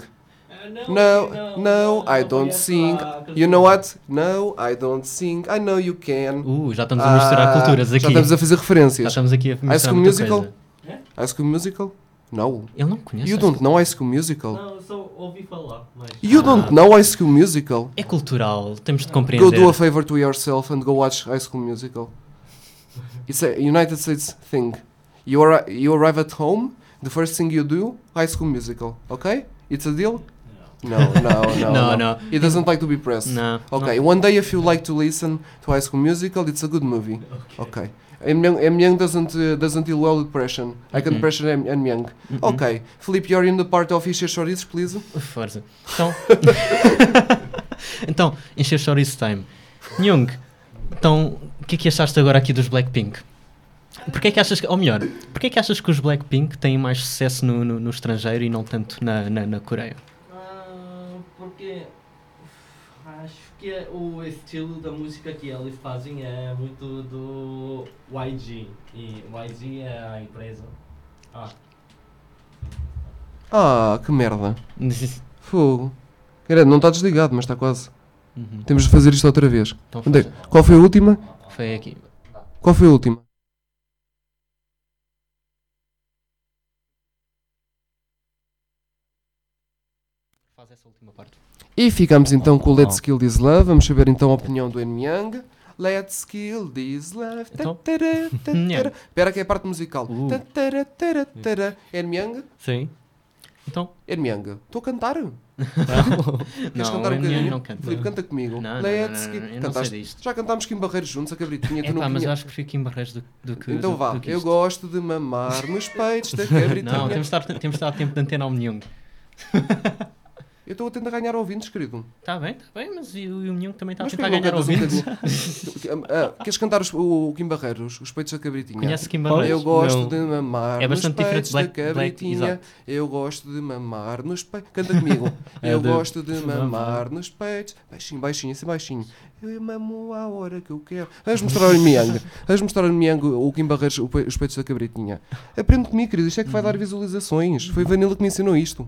No, no, I don't sing. You know what? No, I don't sing. I know you can. Uh, já estamos a misturar Ah, culturas aqui. Já estamos a fazer referências. Já estamos aqui a misturar High School Musical? coisa. High School Musical? No. Ele não conhece. You High don't School- know High School Musical? Não, só ouvi falar, mas... You don't know High School Musical? É cultural, temos de Go compreender. do a favor to yourself and go watch High School Musical. It's a United States thing. You, arri- you arrive at home, the first thing you do, High School Musical. Okay? It's a deal? No, no, no. No, no. He doesn't like to be pressed. No, Okay, one day if you like to listen to High School Musical, it's a good movie. Okay. M. Young, M. Young doesn't uh, doesn't deal well with pressure. I can Mhm. pressure M. M. Young. Mhm. Okay, Felipe, you're in the part of Isha Chorizos, please. Força. Então. então, encher chouriço time. Nyung, então, o que é que achaste agora aqui dos Blackpink? Porquê é que achas que, ou melhor, porquê é que achas que os Blackpink têm mais sucesso no, no, no estrangeiro e não tanto na, na, na Coreia? Porque acho que é o estilo da música que eles fazem é muito do YG. E YG é a empresa. Ah, Ah, que merda. Fogo. Grande, não está desligado, mas está quase. Uhum. Temos de fazer isto outra vez. Então Onde é-. Qual foi a última? Foi aqui. Qual foi a última? Faz essa última parte. E ficamos então com o Let's. Kill This Love. Vamos saber então a opinião do N. Young. Let's kill this love. Então? Espera que é a parte musical. Uh. Young. sim. Então. Young. Estou a cantar. não, Queres cantar um bocadinho? não canto. Filipe, canta comigo. Não, não, Let's não, não, não Cantaste? Já cantámos Kim Barreiros juntos, a cabritinha. tu É não pá, mas eu acho que prefiro Kim Barreiros do, do que. Então do, vá. do que Eu gosto de mamar nos peitos da cabritinha. Não, temos de, estar, temos de dar tempo de antena ao Nyung. Eu estou a tentar ganhar ouvintes, querido. Está bem, está bem, mas e o, o Nyung também está a tentar ganhar um ouvintes. Ah, queres cantar os- o, Kim Barreiros, os peitos da cabritinha? Conhece Kim Eu Barreiros? gosto Não. de mamar É bastante nos diferente peitos Black- da Black- cabritinha. exato. Eu gosto de mamar nos peitos. Canta comigo. É eu de- gosto de mamar nos peitos. Baixinho, baixinho, assim baixinho. Eu mamo à hora que eu quero. Vamos mostrar ao Miang. Vamos mostrar ao Miang o Kim Barreiros, o os peitos da cabritinha. Aprende comigo, querido. Isto é que vai dar visualizações. Foi Vanilla que me ensinou isto.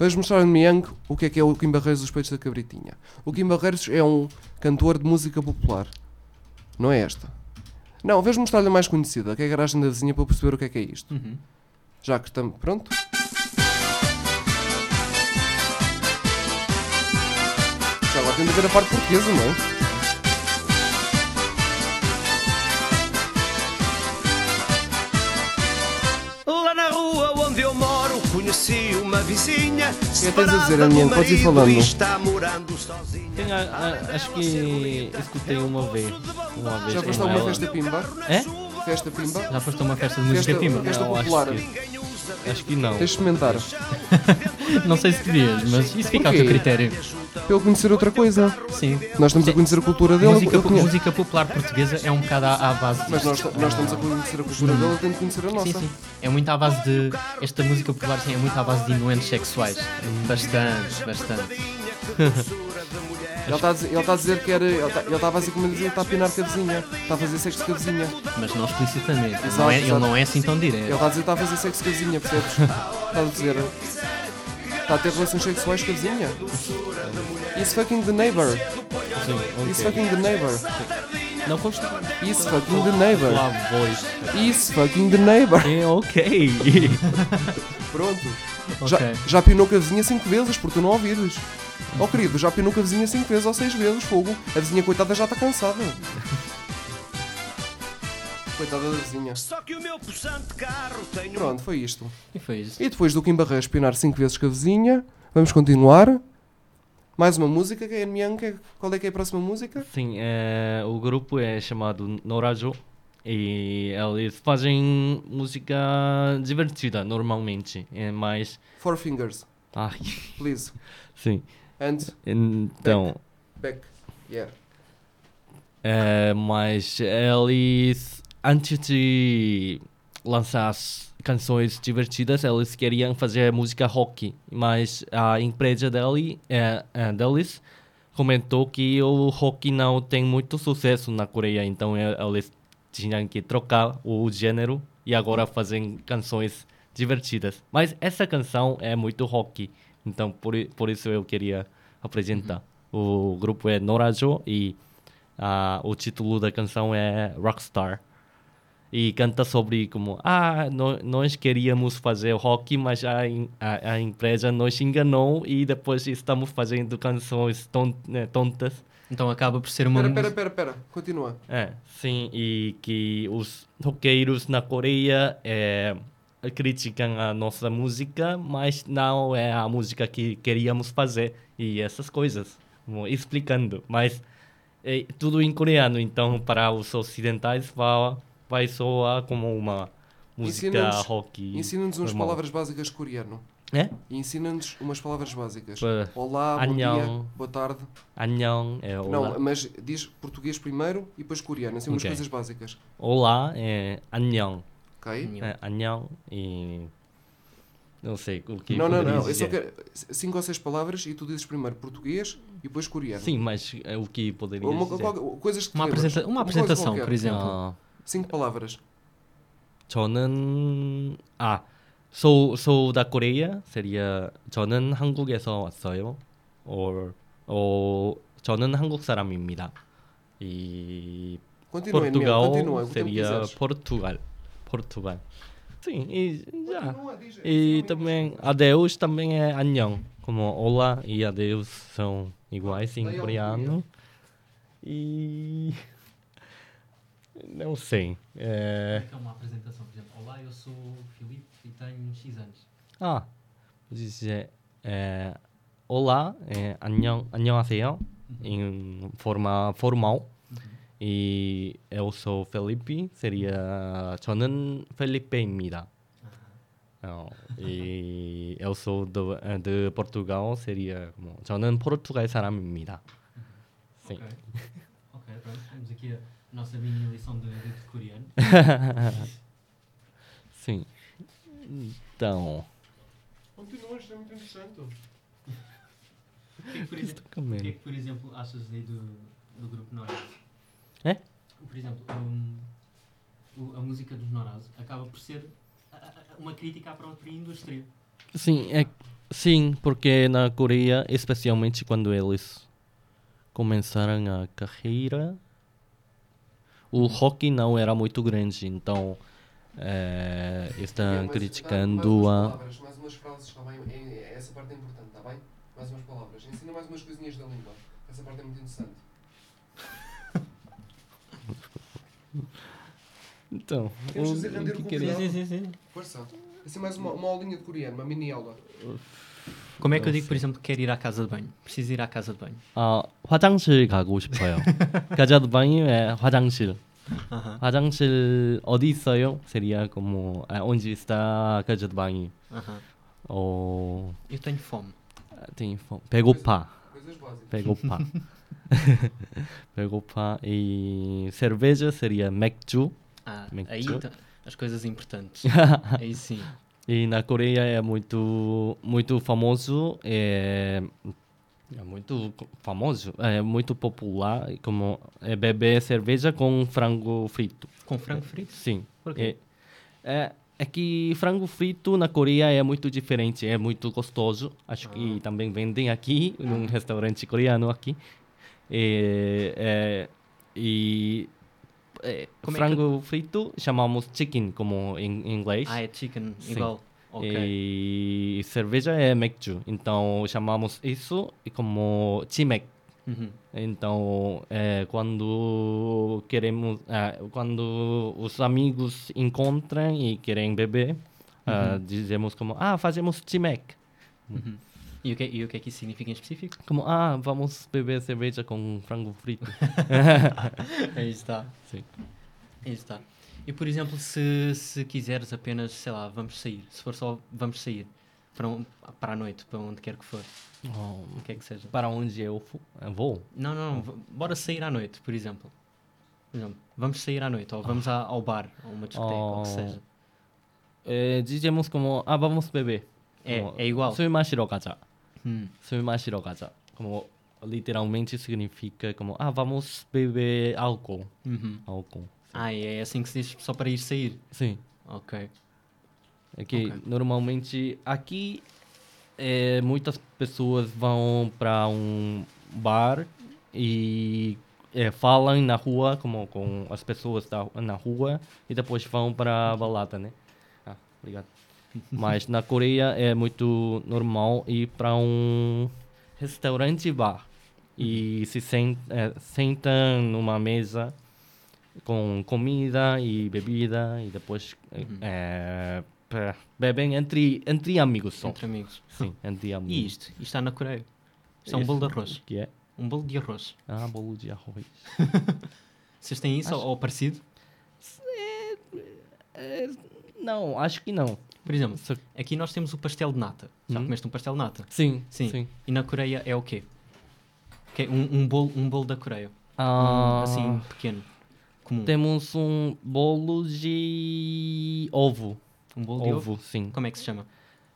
Vamos mostrar ao Miang o que é que é o Kim Barreiros dos Peitos da Cabritinha. O Kim Barreiros é um cantor de música popular. Não é esta. Não, vamos mostrar-lhe a mais conhecida, que é a garagem da vizinha, para perceber o que é que é isto. Uhum. Já que estamos. Pronto? Já agora tem de ver a parte portuguesa, não é? Lá na rua onde eu moro conheci uma vizinha que tens a dizer, Anian? Podes ir falando. está morando sozinha Tem, a- a- acho que escutei uma vez. Uma vez Já foste a uma ela. festa pimba? É? Festa pimba? Já foste a uma festa de música Festa, timba? festa Não, acho popular. que- Acho que não. Tens de experimentar. Não sei se devias, mas isso fica ao teu critério. Ele conhecer outra coisa. Sim. Nós estamos a conhecer a cultura dele. Música, conhece. música popular portuguesa é um bocado à, à base Mas nós, nós estamos a conhecer a cultura dele, ele tem de conhecer a nossa. Sim, sim. É muito à base de. Esta música popular sim, é muito à base de inuendos sexuais. Bastante, bastante. Ele está a dizer, ele está a dizer que era. Ele está, ele está basicamente a dizer que está a pinar com a vizinha. Está a fazer sexo com a vizinha. Mas não explicitamente. Ele Exato, não é, ele não é assim tão Ele direto. está a dizer que está a fazer sexo com a vizinha, percebes? Está a dizer. Está a ter relações sexuais com a vizinha. He's fucking the neighbor. Sim, He's ok. fucking the neighbor. Não consta. He's fucking the neighbor. Lá, voz. He's fucking the neighbor. É, ok. Pronto. Já, Ok. já pinou com a vizinha 5 vezes, porque tu não ouvires. Oh querido, já pinou com a vizinha 5 vezes ou 6 vezes, fogo. A vizinha coitada já está cansada. Coitada da vizinha. Só que o meu possante carro tem um Pronto, foi isto. E foi isso. E depois do Kim Barreiros pinar 5 vezes com a vizinha, vamos continuar. Mais uma música, que é a Mian, que é- qual é que é a próxima música? Sim, é, o grupo é chamado Norajo e eles fazem música divertida normalmente, é mais Four Fingers. Ai, Please. sim. And Então, back. Yeah. é, mas eles, antes de lançar as canções divertidas, eles queriam fazer música rock, mas a empresa dele, é, deles comentou que o rock não tem muito sucesso na Coreia, então eles tinham que trocar o gênero e agora fazem canções divertidas. Mas essa canção é muito rock, então por, i- por isso eu queria apresentar. O grupo é Norajo e ah, o título da canção é Rockstar. E canta sobre como, ah, nó- nós queríamos fazer rock, mas a, a, a empresa nos enganou e depois estamos fazendo canções ton- né, tontas. Então acaba por ser uma Pera, pera, pera, pera. Continua. É, sim, e que os roqueiros na Coreia é, criticam a nossa música, mas não é a música que queríamos fazer e essas coisas, explicando. Mas é tudo em coreano, então para os ocidentais vai, vai soar como uma música Ensina-nos- rock. Ensina-nos umas normal. palavras básicas coreano. É? E ensina-nos umas palavras básicas. Pa- Olá, bom dia, boa tarde. Annyeong é olá. Não, mas diz português primeiro e depois coreano. Assim, umas Ok. coisas básicas. Olá é annyeong. Ok? É, annyeong e não sei o que não, não, poderia não. Eu só dizer. quero cinco ou seis palavras e tu dizes primeiro português e depois coreano. Sim, mas é o que poderia Uma, dizer? qual- coisas que te Uma lembras. apresenta- uma coisa apresentação, qualquer. por exemplo. 아, Cinco palavras. 저는 아, so so da Coreia seria 저는 한국에서 왔어요. or 어, 저는 한국 사람입니다. 이 Continua, Emil, Portugal continua, o tempo seria quiseres. Portugal. Portugal. Sim, e já. Continua, diz- E diz- também adeus também é 안녕. Como olá e adeus são iguais em Daí ao coreano. E não sei. É... É uma apresentação, por exemplo. Olá, eu sou o Filipe e tenho X anos. 아, 이제 에, olá, é, 안녕, 안녕하세요. Em forma formal. E eu sou Felipe, seria 저는 펠리페입니다. 어, e eu sou do, eh, de Portugal, seria como 저는 포르투갈 사람입니다. Sim. Ok. Ok, pronto. Temos aqui a nossa mini lição de, de coreano. Sim. Então, Continua, isto é muito interessante. O que é que, por exemplo, o comendo. que, é que, por exemplo, achas aí do, do grupo Noraz? É? Por exemplo, um, a música dos Noraz acaba por ser uma crítica à própria indústria. Sim, é, sim, porque na Coreia, especialmente quando eles começaram a carreira, o rock não era muito grande, então eh, estão Mais- criticando mais umas a. palavras, mais umas frases, está bem? É- é- essa parte é importante, está bem? Mais umas palavras. Ensina mais umas coisinhas da língua. Essa parte é muito interessante. Então, Queremos o- fazer render o que o queria- convidado? sim, sim. Força. Assim mais uma, uma aulinha de coreano, uma mini aula. Como é que eu Não digo, por sei. exemplo, que quero ir à casa de banho? Preciso ir à casa de banho. 아, 화장실 가고 싶어요. 가자드 방이 왜 화장실. Aham. 화장실 어디 있어요? seria como ah, onde está a casa de banho? Aham. ou Eu tenho fome. tem fome. 배고파. Coisas básicas. 배고파. 배고파. E cerveja seria 맥주. Ah, 맥주. aí tá- as coisas importantes. aí sim. E na Coreia é muito muito famoso, é, é muito co- famoso, é muito popular como é beber cerveja com frango frito. Com frango frito? Sim. Por quê? É, é, é que frango frito na Coreia é muito diferente, é muito gostoso. Acho que também vendem aqui, num restaurante coreano aqui. E, é, e é, Como é que- frango frito chamamos chicken, como em em inglês. Ah, é chicken, Sim. igual. Ok. E cerveja é 맥주. Então chamamos isso como chimek. Uhum. Então, é, quando queremos, ah, quando os amigos encontram e querem beber, ah, Uhum. dizemos como, ah, fazemos chimek. Uhum. E o que, e o que é que isso significa em específico? Como, ah, vamos beber cerveja com frango frito. Aí está. Sim. Aí está. E, por exemplo, se, se quiseres apenas, sei lá, vamos sair. Se for só vamos sair para, um, para a noite, para onde quer que for. Oh, o que é que seja. Para onde eu vou? Não, não, não. Oh. Bora sair à noite, por exemplo. Por exemplo vamos sair à noite, ou vamos oh. a, ao bar, ou uma discoteca, oh. ou o que oh. seja. É, dizemos como, ah, vamos beber. É, é igual. Sou mais. Hum. 술 마시러 가자. Como, literalmente significa como, ah, vamos beber álcool. Uhum. Álcool. Ah, é assim que se diz só para ir sair. Sim. Ok. É que Ok. normalmente aqui eh, muitas pessoas vão para um bar e eh, falam na rua como com as pessoas da, na rua e depois vão para a balada, né? Ah, obrigado. Mas na Coreia é muito normal ir para um restaurante bar e se sen eh, sentam numa mesa com comida e bebida e depois eh, pe- bebem entre, entre amigos só. Entre amigos. Sim, entre amigos. E isto? Isto está na Coreia. Isto é um bolo de arroz. Que é? Um bolo de arroz. Ah, bolo de arroz. Vocês têm isso Acho- ou, ou parecido? não, acho que não. Por exemplo, aqui nós temos o pastel de nata. Já Hum. comeste um pastel de nata? Sim, Sim. sim. E na Coreia é o quê? Que é um, um, bolo, um bolo da Coreia. Ah. Um, assim, pequeno. Comum. Temos um bolo de ovo. Um bolo de ovo? sim. Como é que se chama?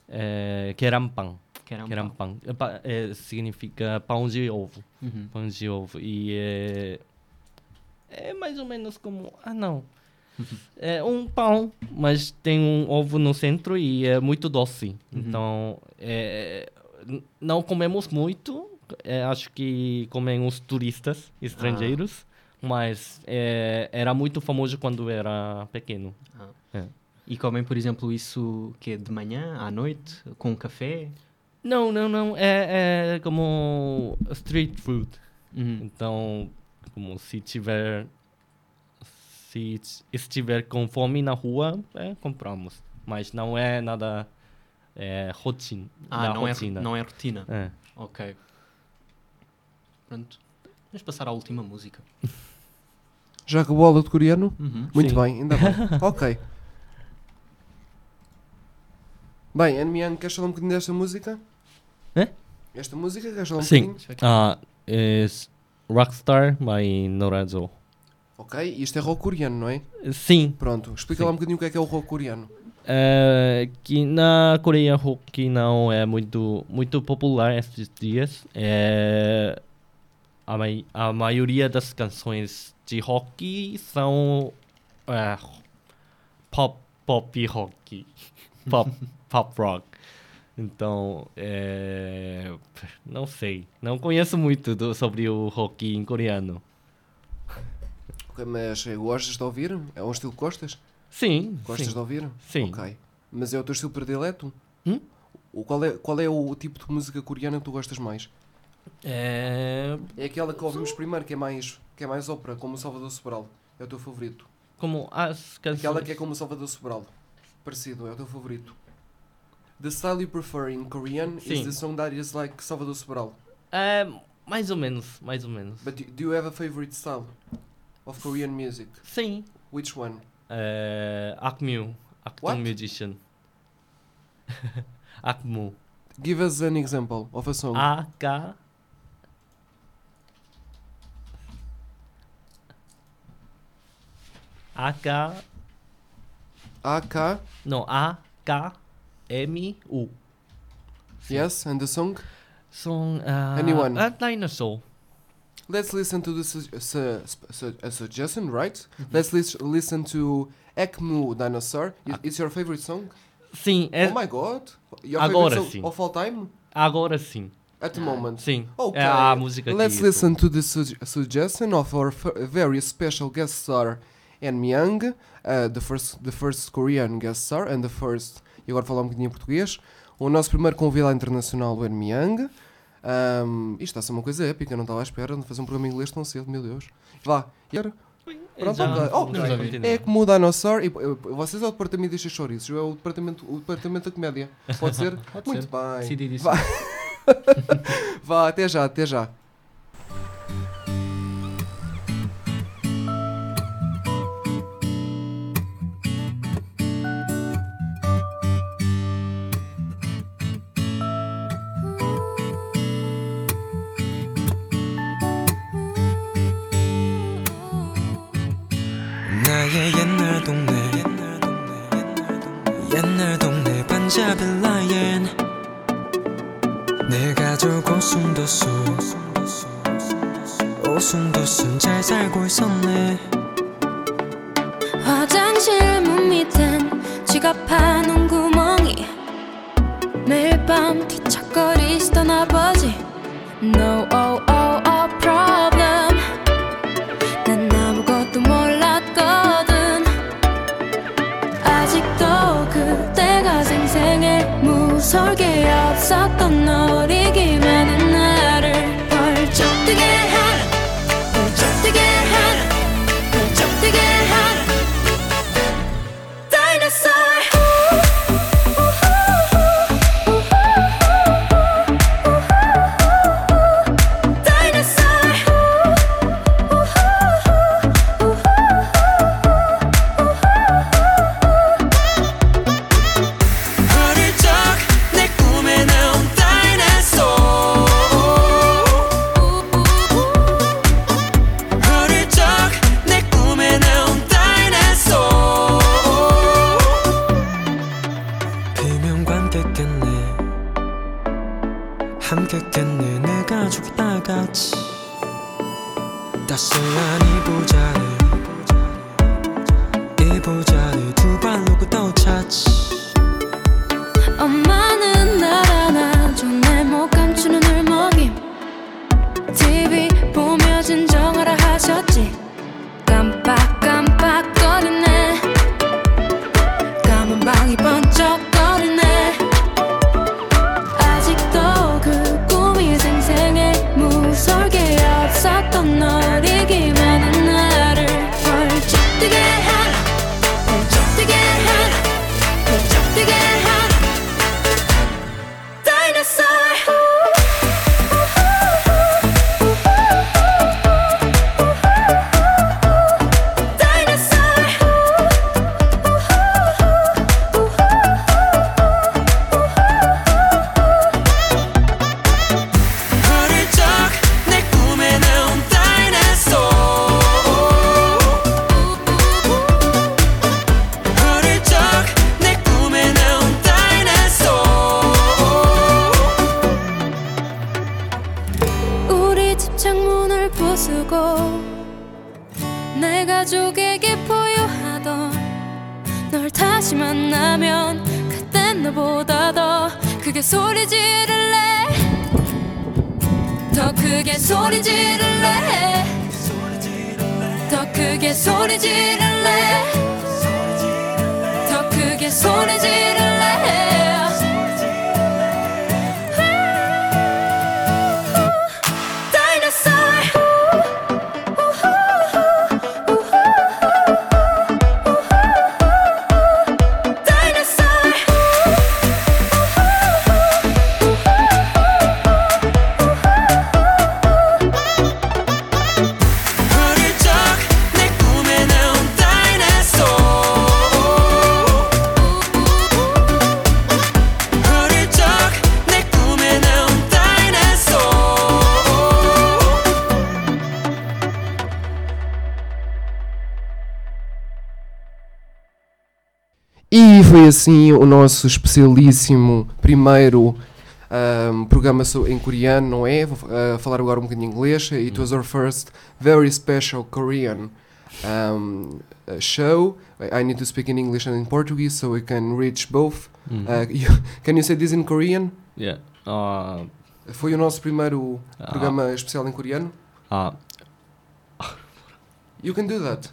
É, kerampan. Kerampan. Kerampan. Pa- é, significa pão de ovo. Uhum. Pão de ovo. E é, é mais ou menos como... Ah, não. É um pão, mas tem um ovo no centro e é muito doce. Uhum. Então, é, não comemos muito. é, acho que comem os turistas estrangeiros. Mas é, era muito famoso quando era pequeno. Ah. É. E comem, por exemplo, isso que é de manhã, à noite, com café? Não, não, não. É, é como street food. Uhum. Então, como se tiver. Se estiver com fome na rua, é, compramos. Mas não é nada. É, rotina. Ah, não é, rotina. não é rotina? É. Ok. Pronto. Vamos passar à última música. Já acabou a aula de coreano? Uhum. Muito Sim. bem, ainda bem. ok. Bem, Anmian, queres falar um bocadinho desta música? É? Esta música, queres falar um Sim. bocadinho? Ah, é Rockstar by Norazo. Ok, isto é rock coreano, não é? Sim. Pronto, explica Sim. lá um bocadinho o que é que é o rock coreano. É, que na Coreia rock não é muito muito popular esses dias. É, a, mai- a maioria das canções de rock são é, pop pop rock, pop pop rock. Então, é, não sei, não conheço muito do- sobre o rock em coreano. Mas gostas de ouvir? É um estilo que gostas? Sim. Gostas sim. de ouvir? Sim. Ok. Mas é o teu estilo predileto? Hum? O, qual, é, qual é o tipo de música coreana que tu gostas mais? É, É aquela que ouvimos primeiro, que é mais, que é mais ópera, como o Salvador Sobral. É o teu favorito. como as canções. Aquela que é como o Salvador Sobral. Parecido, é o teu favorito. The style you prefer in Korean is Sim. the song that is like Salvador Sobral. É, mais ou menos, mais ou menos. But do, do you have a favorite style of Korean music? Sim. Which one? É, Akmu, Akdong What? Musician. Akmu. Give us an example of a song. AK. AK. AK. Não, A-K-M-U. Yes, and the song? Song. Uh, Anyone? A Dinosaur. Let's listen to the su- su- su- a suggestion, right? Let's lis- listen to Ekmu Dinosaur. I- It's your favorite song? Sim, é. Oh my god! Your Agora favorite sim. song of all time? Agora sim. At the moment. Sim. Okay. É a música que Let's isso. listen to the su- suggestion of our very special guest star, En Myung, uh, the first the first Korean guest star and the first. E agora falar um bocadinho em português. O nosso primeiro convidado internacional, o En Myung. Um, isto está a ser uma coisa épica, não estava à espera de fazer um programa em inglês tão cedo, meu Deus. Vá, e agora? Pronto, já continuar. É como o Dinosaur. E, vocês é o departamento destes chouriços, eu é o departamento, o departamento da comédia. Pode ser? Pode Muito ser. bem. Vá. Vá, até já, até já. 동네 반자빌라엔 내 가족 오순도순 오순도순 잘 살고 있었네. 화장실 문 밑엔 지갑하는 구멍이 매일 밤 뒤척거리시던 아버지. No 게 없었던 어리기 많은 나를 벌쩍 뜨게 foi assim o nosso especialíssimo primeiro ahm, programa em coreano, não é? Vou ah, falar agora um bocadinho inglês. It was our first very special Korean um, uh, show. I need to speak in English and in Portuguese so we can reach both. Uh, you- can you say this in Korean? Yeah. Uh, Foi o nosso primeiro Ah. programa especial em coreano. uh, You can do that.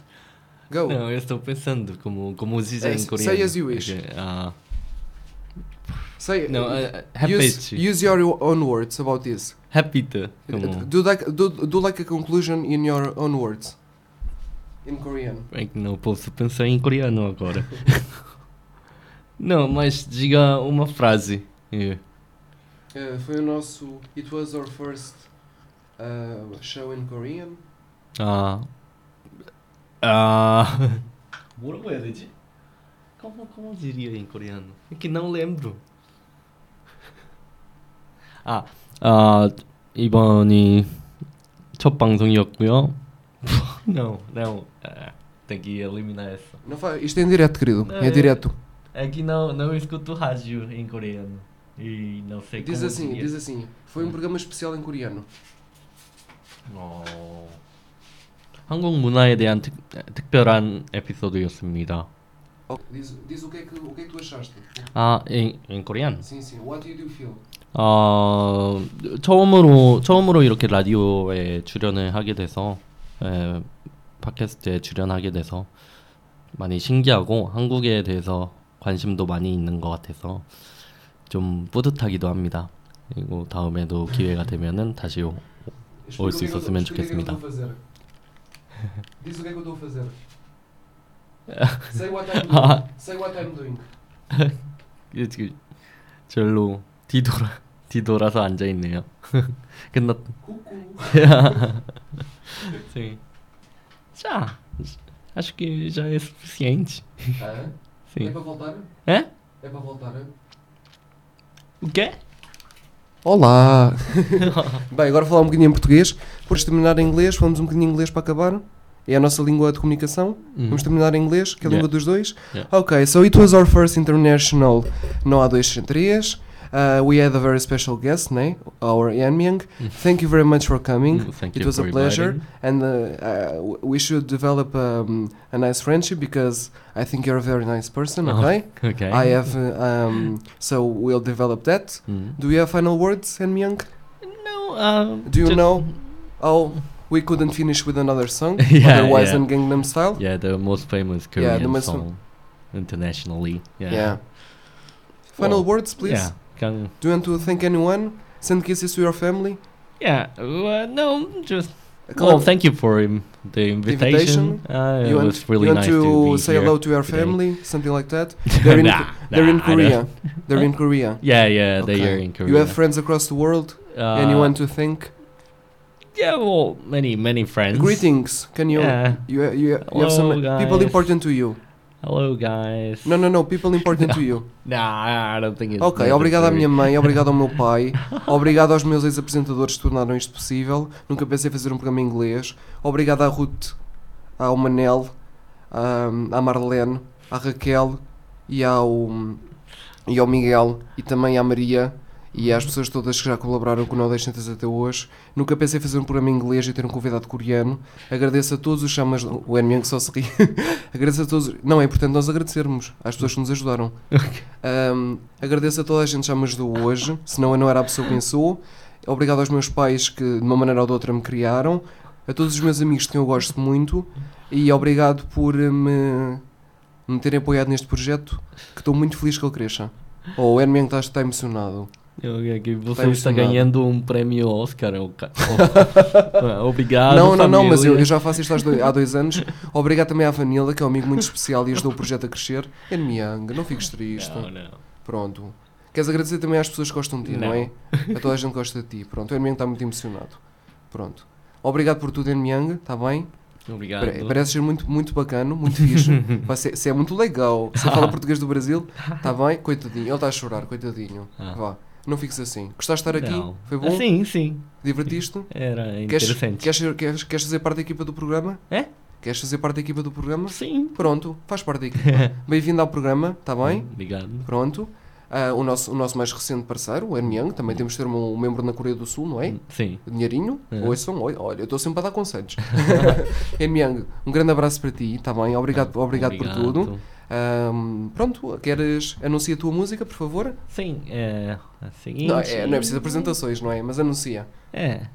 Go. Não, eu estou pensando como, como dizer Eh, em say coreano. as you wish. Ok, ah, Say, Não, uh, uh, use, use your own words about this. repita. Como, Do like do, do like a conclusion in your own words. In Korean. é que não posso pensar em coreano agora. não, mas diga uma frase. É. Uh, foi o nosso. It was our first uh, show in Korean. 아, 아, 뭐라고 해야 되지? Como, como diria em coreano? É que não lembro. 아, 아 이번이 첫 방송이었고요. não, não. 아, tem que eliminar essa. Não fa... Isto é em direto, querido. Não, é direto. É que não, não escuto rádio em coreano. E não sei Diz como assim, dizer. diz assim. Foi um programa especial em coreano. 어, 한국 문화에 대한 특, 특별한 에피소드였습니다. Oh, diz, diz o, que é que, o que é que tu achaste. 아, em, em coreano? Sim, sim. What did you feel? 어, 처음으로 처음으로 이렇게 라디오에 출연을 하게 돼서 에, 팟캐스트에 출연하게 돼서 많이 신기하고 한국에 대해서 관심도 많이 있는 것 같아서 좀 뿌듯하기도 합니다. 그리고 다음에도 기회가 되면은 다시 올 수 있었으면 좋겠습니다. estou a fazer. Diz o que é que eu estou a fazer. Say what I'm doing. 아, Say what I'm doing. 이게 지금 절로 뒤돌아 뒤돌아서 앉아 있네요. 끝났. Sim. Já. Acho que já é suficiente. Ah, Sim. É para voltar? É? É para voltar? O quê? Olá! Bem, agora falar um bocadinho em português. Depois de terminar em inglês, falamos um bocadinho em inglês para acabar. É a nossa língua de comunicação. Uhum. Vamos terminar em inglês, que é a língua Yeah. dos dois. Yeah. Okay, so it was our first international No A203. Uh, we had a very special guest, né? our Yan Myung. Thank you very much for coming. Mm, thank it you was a for pleasure, inviting. and uh, uh, we should develop um, a nice friendship because I think you're a very nice person. Oh, Okay. okay. I have. Uh, um, so we'll develop that. Mm. Do you have final words, Yan Myung? No. Um, Do you know? Oh, we couldn't finish with another song. Yeah, otherwise yeah. than Gangnam Style. Yeah, the most famous Yeah, Korean the most song internationally. Yeah. Yeah. Final Well, words, please. Yeah. Can, Do you want to thank anyone? Send kisses to your family. yeah. Uh, no, just. Well, thank you for um, the invitation. Uh, you it want, was really you want nice to, to, say hello to your today. family, something like that. They're in, Nah, they're in nah, I don't- Korea. They're in Korea. Yeah, yeah, they are in Korea. You have friends across the world. Uh, anyone to thank? Yeah, well, many many friends. Greetings. Can you? Yeah. You you, you have some Hello, people guys. important to you. Hello, guys. No, no, no. People important to you. Nah, I don't think it's Ok, obrigado à minha mãe, obrigado ao meu pai, obrigado aos meus ex-apresentadores que tornaram isto possível. Nunca pensei fazer um programa em inglês. Obrigado à Ruth, ao Manel, à, à Marlene, à Raquel e ao, e ao Miguel e também à Maria e às pessoas todas que já colaboraram com o Não Deixantes até hoje. Nunca pensei fazer um programa em inglês e ter um convidado coreano. Agradeço a todos os chamas. O Enmiang só se ri. agradeço a todos. Não, é importante nós agradecermos às pessoas que nos ajudaram. Um, agradeço a toda a gente que já me ajudou hoje, senão eu não era a pessoa quem sou. Obrigado aos meus pais que, de uma maneira ou de outra, me criaram. A todos os meus amigos de quem eu gosto muito. E obrigado por eh, me, me terem apoiado neste projeto, que estou muito feliz que ele cresça. Oh, o Enmiang está, está emocionado. Eu, é você Está ganhando um prêmio Oscar. o ca- o- Obrigado. não, não, não, mas eu, eu já faço isto há dois, há dois anos. Obrigado também à Vanilla, que é um amigo muito especial e ajudou o projeto a crescer. Enmiang, não fiques triste. Não, não. Pronto. Queres agradecer também às pessoas que gostam de ti, não, Não. é? A toda a gente gosta de ti. Pronto, o Enmiang está muito emocionado. Pronto. Obrigado por tudo, Enmiang, está bem? Obrigado. Pare- Parece ser muito, muito bacana, muito fixe. Ser- Você é muito legal. Você fala português do Brasil, está bem? Coitadinho. Ele está a chorar, coitadinho. Ah. Vá. Não fiques assim. Gostaste de estar aqui? Não. Foi bom? Sim, sim. Divertiste? Era Queres, interessante. queres, ser- queres, queres fazer parte da equipa do programa? É? Queres fazer parte da equipa do programa? Sim. Pronto, faz parte da equipa. Bem-vindo ao programa, está bem? Obrigado. Pronto. Ah, o, nosso, o nosso mais recente parceiro, o Enmiang, também temos de ter um, um membro na Coreia do Sul, não é? Sim. Dinheirinho? É. Ouçam, olha, olha, eu estou sempre a dar conselhos. Enmiang, um grande abraço para ti, está bem? Obrigado, obrigado, por Obrigado. tudo. Ahm, pronto, queres anuncia a tua música, por favor? Sim, é a seguinte. Não é, não é preciso apresentações, não é? Mas anuncia. É.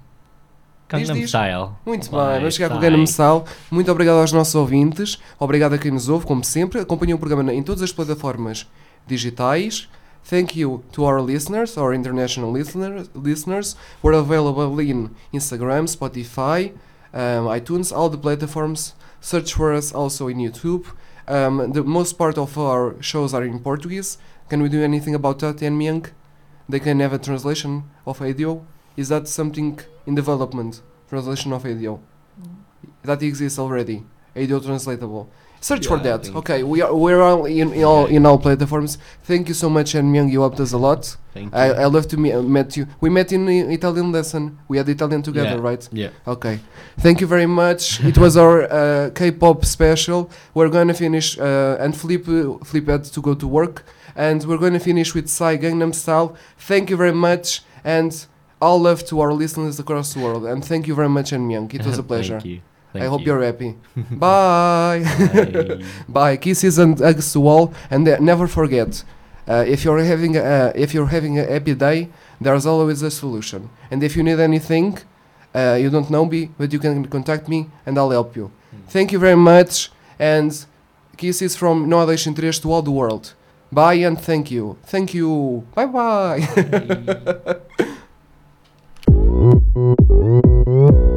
Gangnam. Style. Muito bem, vamos chegar com o. Gangnam Style. Muito obrigado aos nossos ouvintes, obrigado a quem nos ouve, como sempre. Acompanhem o programa em todas as plataformas digitais. Thank you to our listeners, our international listeners. listeners. We're available in Instagram, Spotify, um, iTunes, all the platforms. Search for us also in YouTube. Um, the most part of our shows are in Portuguese. Can we do anything about that, Yan Myung? They can have a translation of audio. Is that something in development? Translation of audio. That exists already. Audio translatable. Search for Yeah, I that. Okay, we are we're all in, in all in all platforms. Thank you so much, and Myung. You helped us a lot. Thank I, you. I love to me- met you. We met in the Italian lesson. We had Italian together, Yeah, right? yeah. Okay. Thank you very much. it was our uh, K-pop special. We're gonna finish uh, and Flip Flip had to go to work, and we're gonna finish with Psy Gangnam Style. Thank you very much, and all love to our listeners across the world. And thank you very much, and Myung. It was a Thank pleasure. You. I hope you. you're happy. Bye. Bye. Bye. Kisses and hugs to all, and uh, never forget. Uh, if you're having a, uh, if you're having a happy day, there's always a solution. And if you need anything, uh, you don't know me, but you can contact me and I'll help you. Thank you very much, and kisses from No Nordation 3 to all the world. Bye and thank you. Thank you. Bye bye.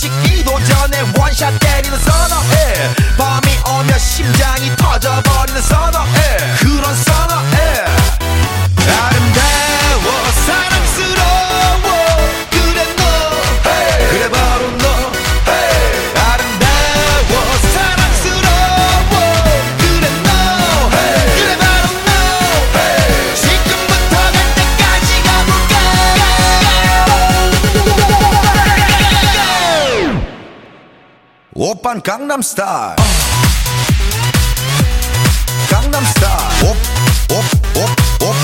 식기도 전에 원샷 때리는 선어해. 밤이 오면 심장이 터져버리는 선어해. 그런 선어해. 아름다워 사랑 오빤 강남스타일 강남스타일 옵옵옵옵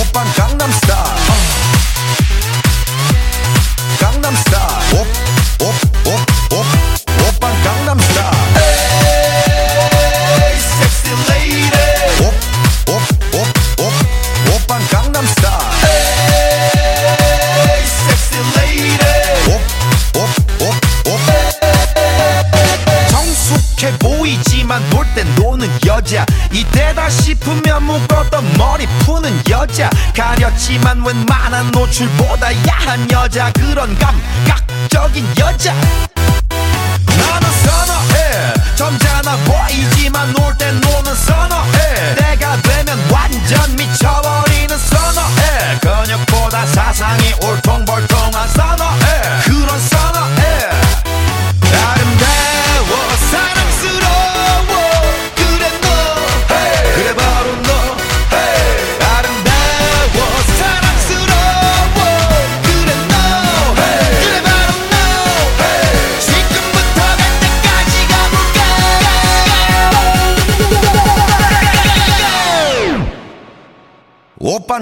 오빤 강남스타일 강남스타일 옵 가렸지만 웬만한 노출보다 야한 여자 그런 감각적인 여자. 나는 선어해. 점잖아 보이지만 놀 땐 노는 선어해. 내가 되면 완전 미쳐버리는 선어해. 근육보다 사상이 울퉁불퉁한 선어해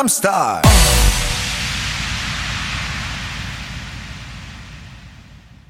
I'm star.